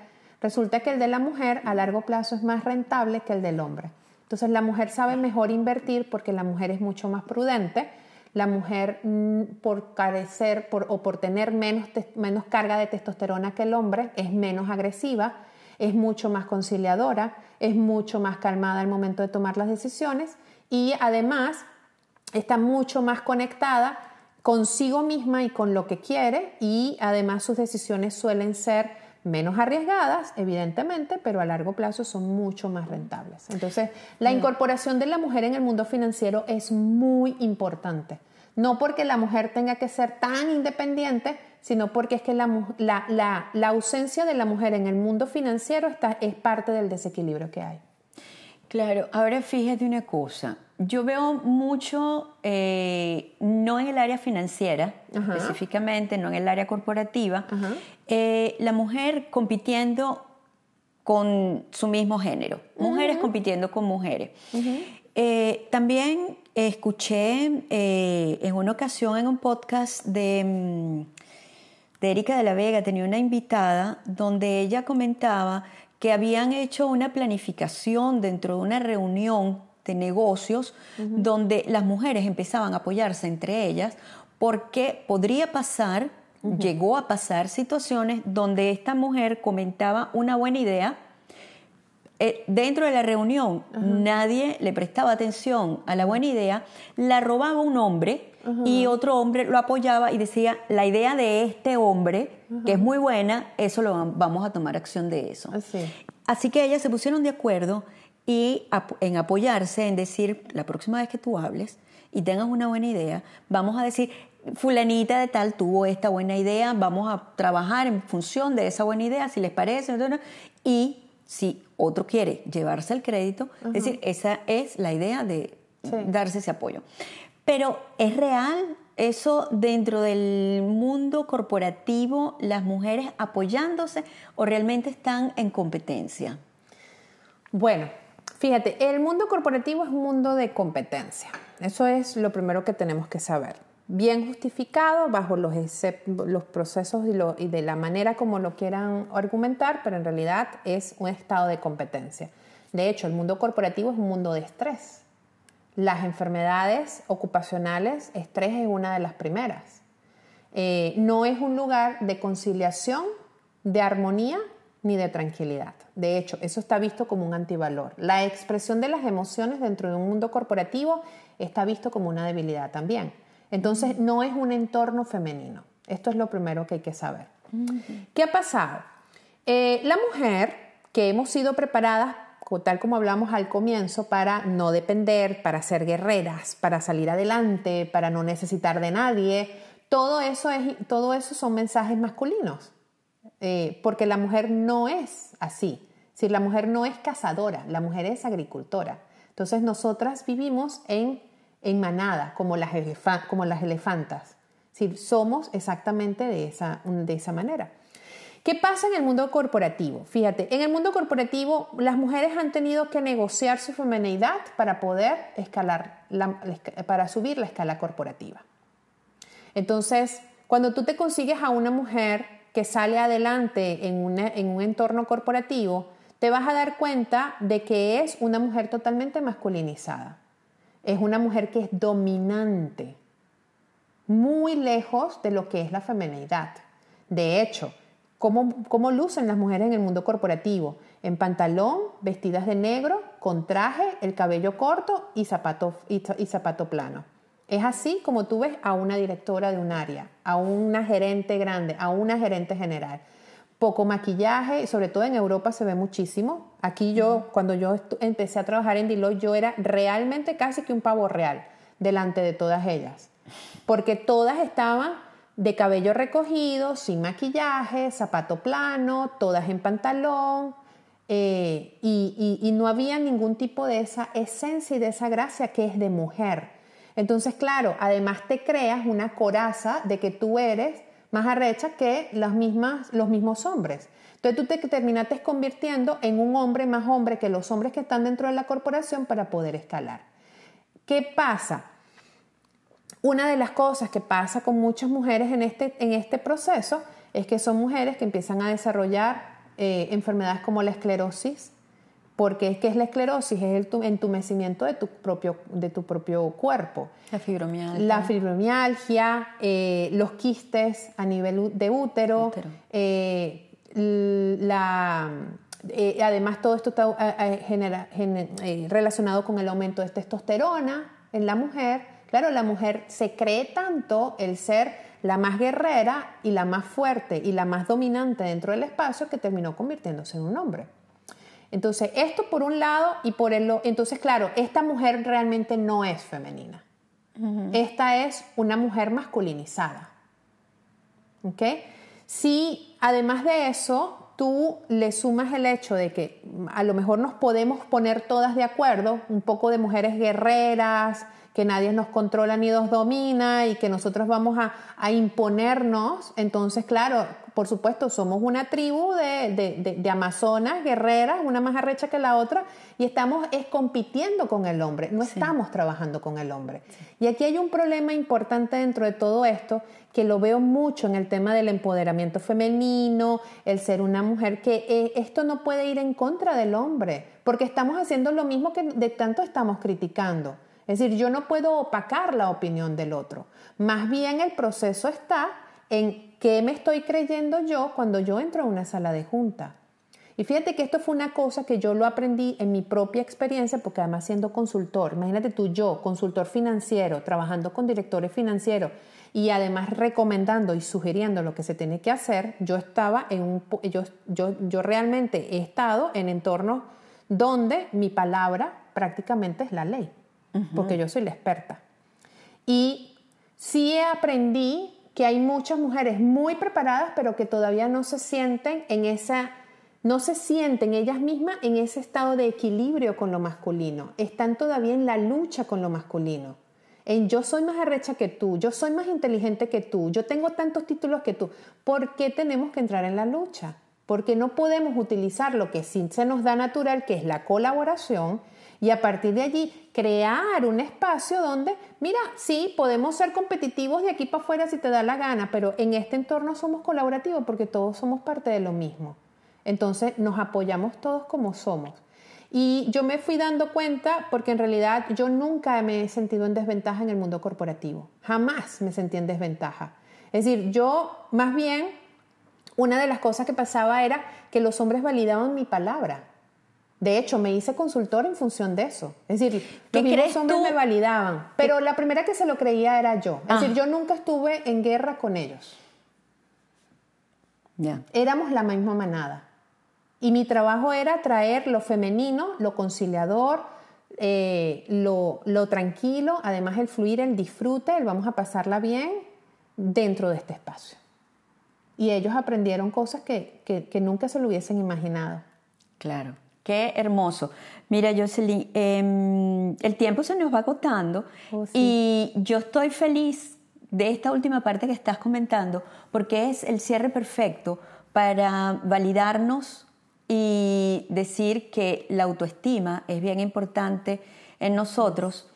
Resulta que el de la mujer a largo plazo es más rentable que el del hombre. Entonces la mujer sabe mejor invertir porque la mujer es mucho más prudente. La mujer mm, por carecer o por tener menos, menos carga de testosterona que el hombre es menos agresiva, es mucho más conciliadora, es mucho más calmada al momento de tomar las decisiones y además está mucho más conectada consigo misma y con lo que quiere y además sus decisiones suelen ser menos arriesgadas, evidentemente, pero a largo plazo son mucho más rentables. Entonces, la incorporación de la mujer en el mundo financiero es muy importante. No porque la mujer tenga que ser tan independiente, sino porque es que la, ausencia de la mujer en el mundo financiero está, es parte del desequilibrio que hay. Claro, ahora fíjate una cosa. Yo veo mucho, eh, no en el área financiera específicamente, no en el área corporativa, eh, la mujer compitiendo con su mismo género, mujeres compitiendo con mujeres. Eh, también escuché en una ocasión en un podcast de, mm, de Erika de la Vega, tenía una invitada donde ella comentaba que habían hecho una planificación dentro de una reunión de negocios donde las mujeres empezaban a apoyarse entre ellas porque podría pasar, llegó a pasar situaciones donde esta mujer comentaba una buena idea, eh, dentro de la reunión nadie le prestaba atención a la buena idea, la robaba un hombre y otro hombre lo apoyaba y decía, la idea de este hombre, que es muy buena, eso lo vamos a tomar acción de eso. Así que ellas se pusieron de acuerdo y en apoyarse, en decir, la próxima vez que tú hables y tengas una buena idea, vamos a decir, fulanita de tal tuvo esta buena idea, vamos a trabajar en función de esa buena idea, si les parece, y si otro quiere llevarse el crédito. Es decir, esa es la idea de darse ese apoyo. Pero ¿es real eso dentro del mundo corporativo, las mujeres apoyándose o realmente están en competencia? Bueno, fíjate, el mundo corporativo es un mundo de competencia. Eso es lo primero que tenemos que saber bien justificado bajo los, procesos y, de la manera como lo quieran argumentar, pero en realidad es un estado de competencia. De hecho, el mundo corporativo es un mundo de estrés. Las enfermedades ocupacionales, estrés es una de las primeras. Eh, no es un lugar de conciliación, de armonía ni de tranquilidad. De hecho, eso está visto como un antivalor. La expresión de las emociones dentro de un mundo corporativo está visto como una debilidad también. Entonces, no es un entorno femenino. Esto es lo primero que hay que saber. ¿Qué ha pasado? Eh, la mujer que hemos sido preparadas, tal como hablamos al comienzo, para no depender, para ser guerreras, para salir adelante, para no necesitar de nadie, todo eso, es, todo eso son mensajes masculinos, eh, porque la mujer no es así. Si la mujer no es cazadora, la mujer es agricultora. Entonces nosotras vivimos en en manada, como las, como las elefantas. Si somos exactamente de esa, de esa manera. ¿Qué pasa en el mundo corporativo? Fíjate, en el mundo corporativo las mujeres han tenido que negociar su feminidad para poder escalar, para subir la escala corporativa. Entonces, cuando tú te consigues a una mujer que sale adelante en, un entorno corporativo, te vas a dar cuenta de que es una mujer totalmente masculinizada es una mujer que es dominante, muy lejos de lo que es la feminidad. De hecho, ¿cómo, lucen las mujeres en el mundo corporativo? En pantalón, vestidas de negro, con traje, el cabello corto y zapato, y, zapato plano. Es así como tú ves a una directora de un área, a una gerente grande, a una gerente general poco maquillaje, sobre todo en Europa se ve muchísimo. Aquí yo, cuando yo empecé a trabajar en Deloitte, yo era realmente casi que un pavo real delante de todas ellas, porque todas estaban de cabello recogido, sin maquillaje, zapato plano, todas en pantalón, eh, y, no había ningún tipo de esa esencia y de esa gracia que es de mujer. Entonces, claro, además te creas una coraza de que tú eres más arrecha que las mismas, los mismos hombres. Entonces tú te terminaste convirtiendo en un hombre más hombre que los hombres que están dentro de la corporación para poder escalar. ¿Qué pasa? Una de las cosas que pasa con muchas mujeres en este, en este proceso es que son mujeres que empiezan a desarrollar eh, enfermedades como la esclerosis, porque es que es la esclerosis, es el entumecimiento de tu propio, de tu propio cuerpo. La fibromialgia. La fibromialgia, eh, los quistes a nivel de útero, eh, la, eh, además todo esto está genera, relacionado con el aumento de testosterona en la mujer. Claro, la mujer se cree tanto el ser la más guerrera y la más fuerte y la más dominante dentro del espacio que terminó convirtiéndose en un hombre. Entonces, esto por un lado y por el otro, entonces claro, esta mujer realmente no es femenina. Esta es una mujer masculinizada. ¿Ok? Si además de eso tú le sumas el hecho de que a lo mejor nos podemos poner todas de acuerdo, un poco de mujeres guerreras, que nadie nos controla ni nos domina y que nosotros vamos a, imponernos. Entonces, claro, por supuesto, somos una tribu de, amazonas, guerreras, una más arrecha que la otra, y estamos es compitiendo con el hombre, no estamos trabajando con el hombre. Y aquí hay un problema importante dentro de todo esto, que lo veo mucho en el tema del empoderamiento femenino, el ser una mujer, que eh, esto no puede ir en contra del hombre, porque estamos haciendo lo mismo que de tanto estamos criticando. Es decir, yo no puedo opacar la opinión del otro. Más bien el proceso está en qué me estoy creyendo yo cuando yo entro a una sala de junta. Y fíjate que esto fue una cosa que yo lo aprendí en mi propia experiencia, porque además siendo consultor, imagínate tú, yo, consultor financiero, trabajando con directores financieros y además recomendando y sugiriendo lo que se tiene que hacer, yo estaba en un, yo, yo, yo realmente he estado en entornos donde mi palabra prácticamente es la ley porque yo soy la experta. Y sí aprendí que hay muchas mujeres muy preparadas, pero que todavía no se sienten en esa no se sienten ellas mismas en ese estado de equilibrio con lo masculino, están todavía en la lucha con lo masculino. En yo soy más arrecha que tú, yo soy más inteligente que tú, yo tengo tantos títulos que tú. ¿Por qué tenemos que entrar en la lucha? Porque no podemos utilizar lo que sí se nos da natural, que es la colaboración, y a partir de allí crear un espacio donde, mira, sí, podemos ser competitivos de aquí para afuera si te da la gana, pero en este entorno somos colaborativos porque todos somos parte de lo mismo. Entonces nos apoyamos todos como somos. Y yo me fui dando cuenta porque en realidad yo nunca me he sentido en desventaja en el mundo corporativo. Jamás me sentí en desventaja. Es decir, yo más bien, una de las cosas que pasaba era que los hombres validaban mi palabra. De hecho, me hice consultor en función de eso. Es decir, los mismos hombres me validaban. Pero la primera que se lo creía era yo. Es decir, ah. yo nunca estuve en guerra con ellos. Ya. Éramos la misma manada. Y mi trabajo era traer lo femenino, lo conciliador, eh, lo, tranquilo, además el fluir, el disfrute, el vamos a pasarla bien dentro de este espacio. Y ellos aprendieron cosas que, nunca se lo hubiesen imaginado. Claro. Qué hermoso. Mira, Jocelyn, em, el tiempo se nos va agotando oh, y yo estoy feliz de esta última parte que estás comentando porque es el cierre perfecto para validarnos y decir que la autoestima es bien importante en nosotros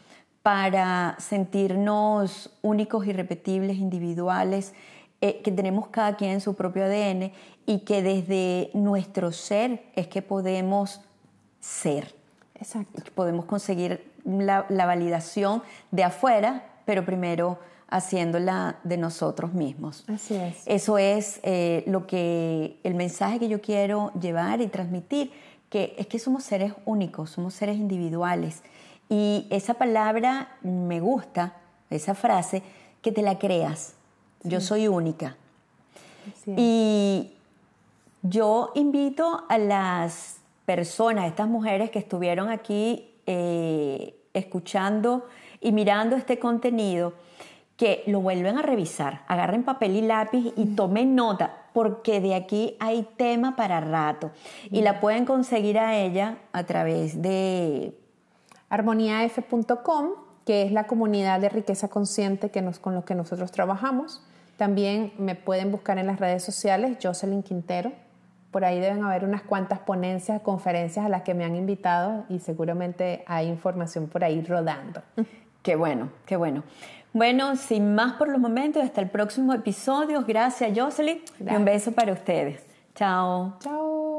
para sentirnos únicos, irrepetibles, individuales, eh, que tenemos cada quien su propio ADN y que desde nuestro ser es que podemos ser. Exacto. podemos conseguir la, la validación de afuera, pero primero haciéndola de nosotros mismos. Así es. Eso es eh, lo que el mensaje que yo quiero llevar y transmitir, que es que somos seres únicos, somos seres individuales. Y esa palabra me gusta, esa frase, que te la creas. Yo soy única. Y yo invito a las personas, estas mujeres que estuvieron aquí eh, escuchando y mirando este contenido, que lo vuelven a revisar, agarren papel y lápiz y tomen nota, porque de aquí hay tema para rato. Y la pueden conseguir a ella a través de armoniaf.com, que es la comunidad de riqueza consciente que nos, con lo que nosotros trabajamos. También me pueden buscar en las redes sociales, Jocelyn Quintero. Por ahí deben haber unas cuantas ponencias, conferencias a las que me han invitado y seguramente hay información por ahí rodando. Qué bueno, qué bueno. Bueno, sin más por los momentos, hasta el próximo episodio. Gracias, Jocelyn. Y un beso para ustedes. Chao. Chao.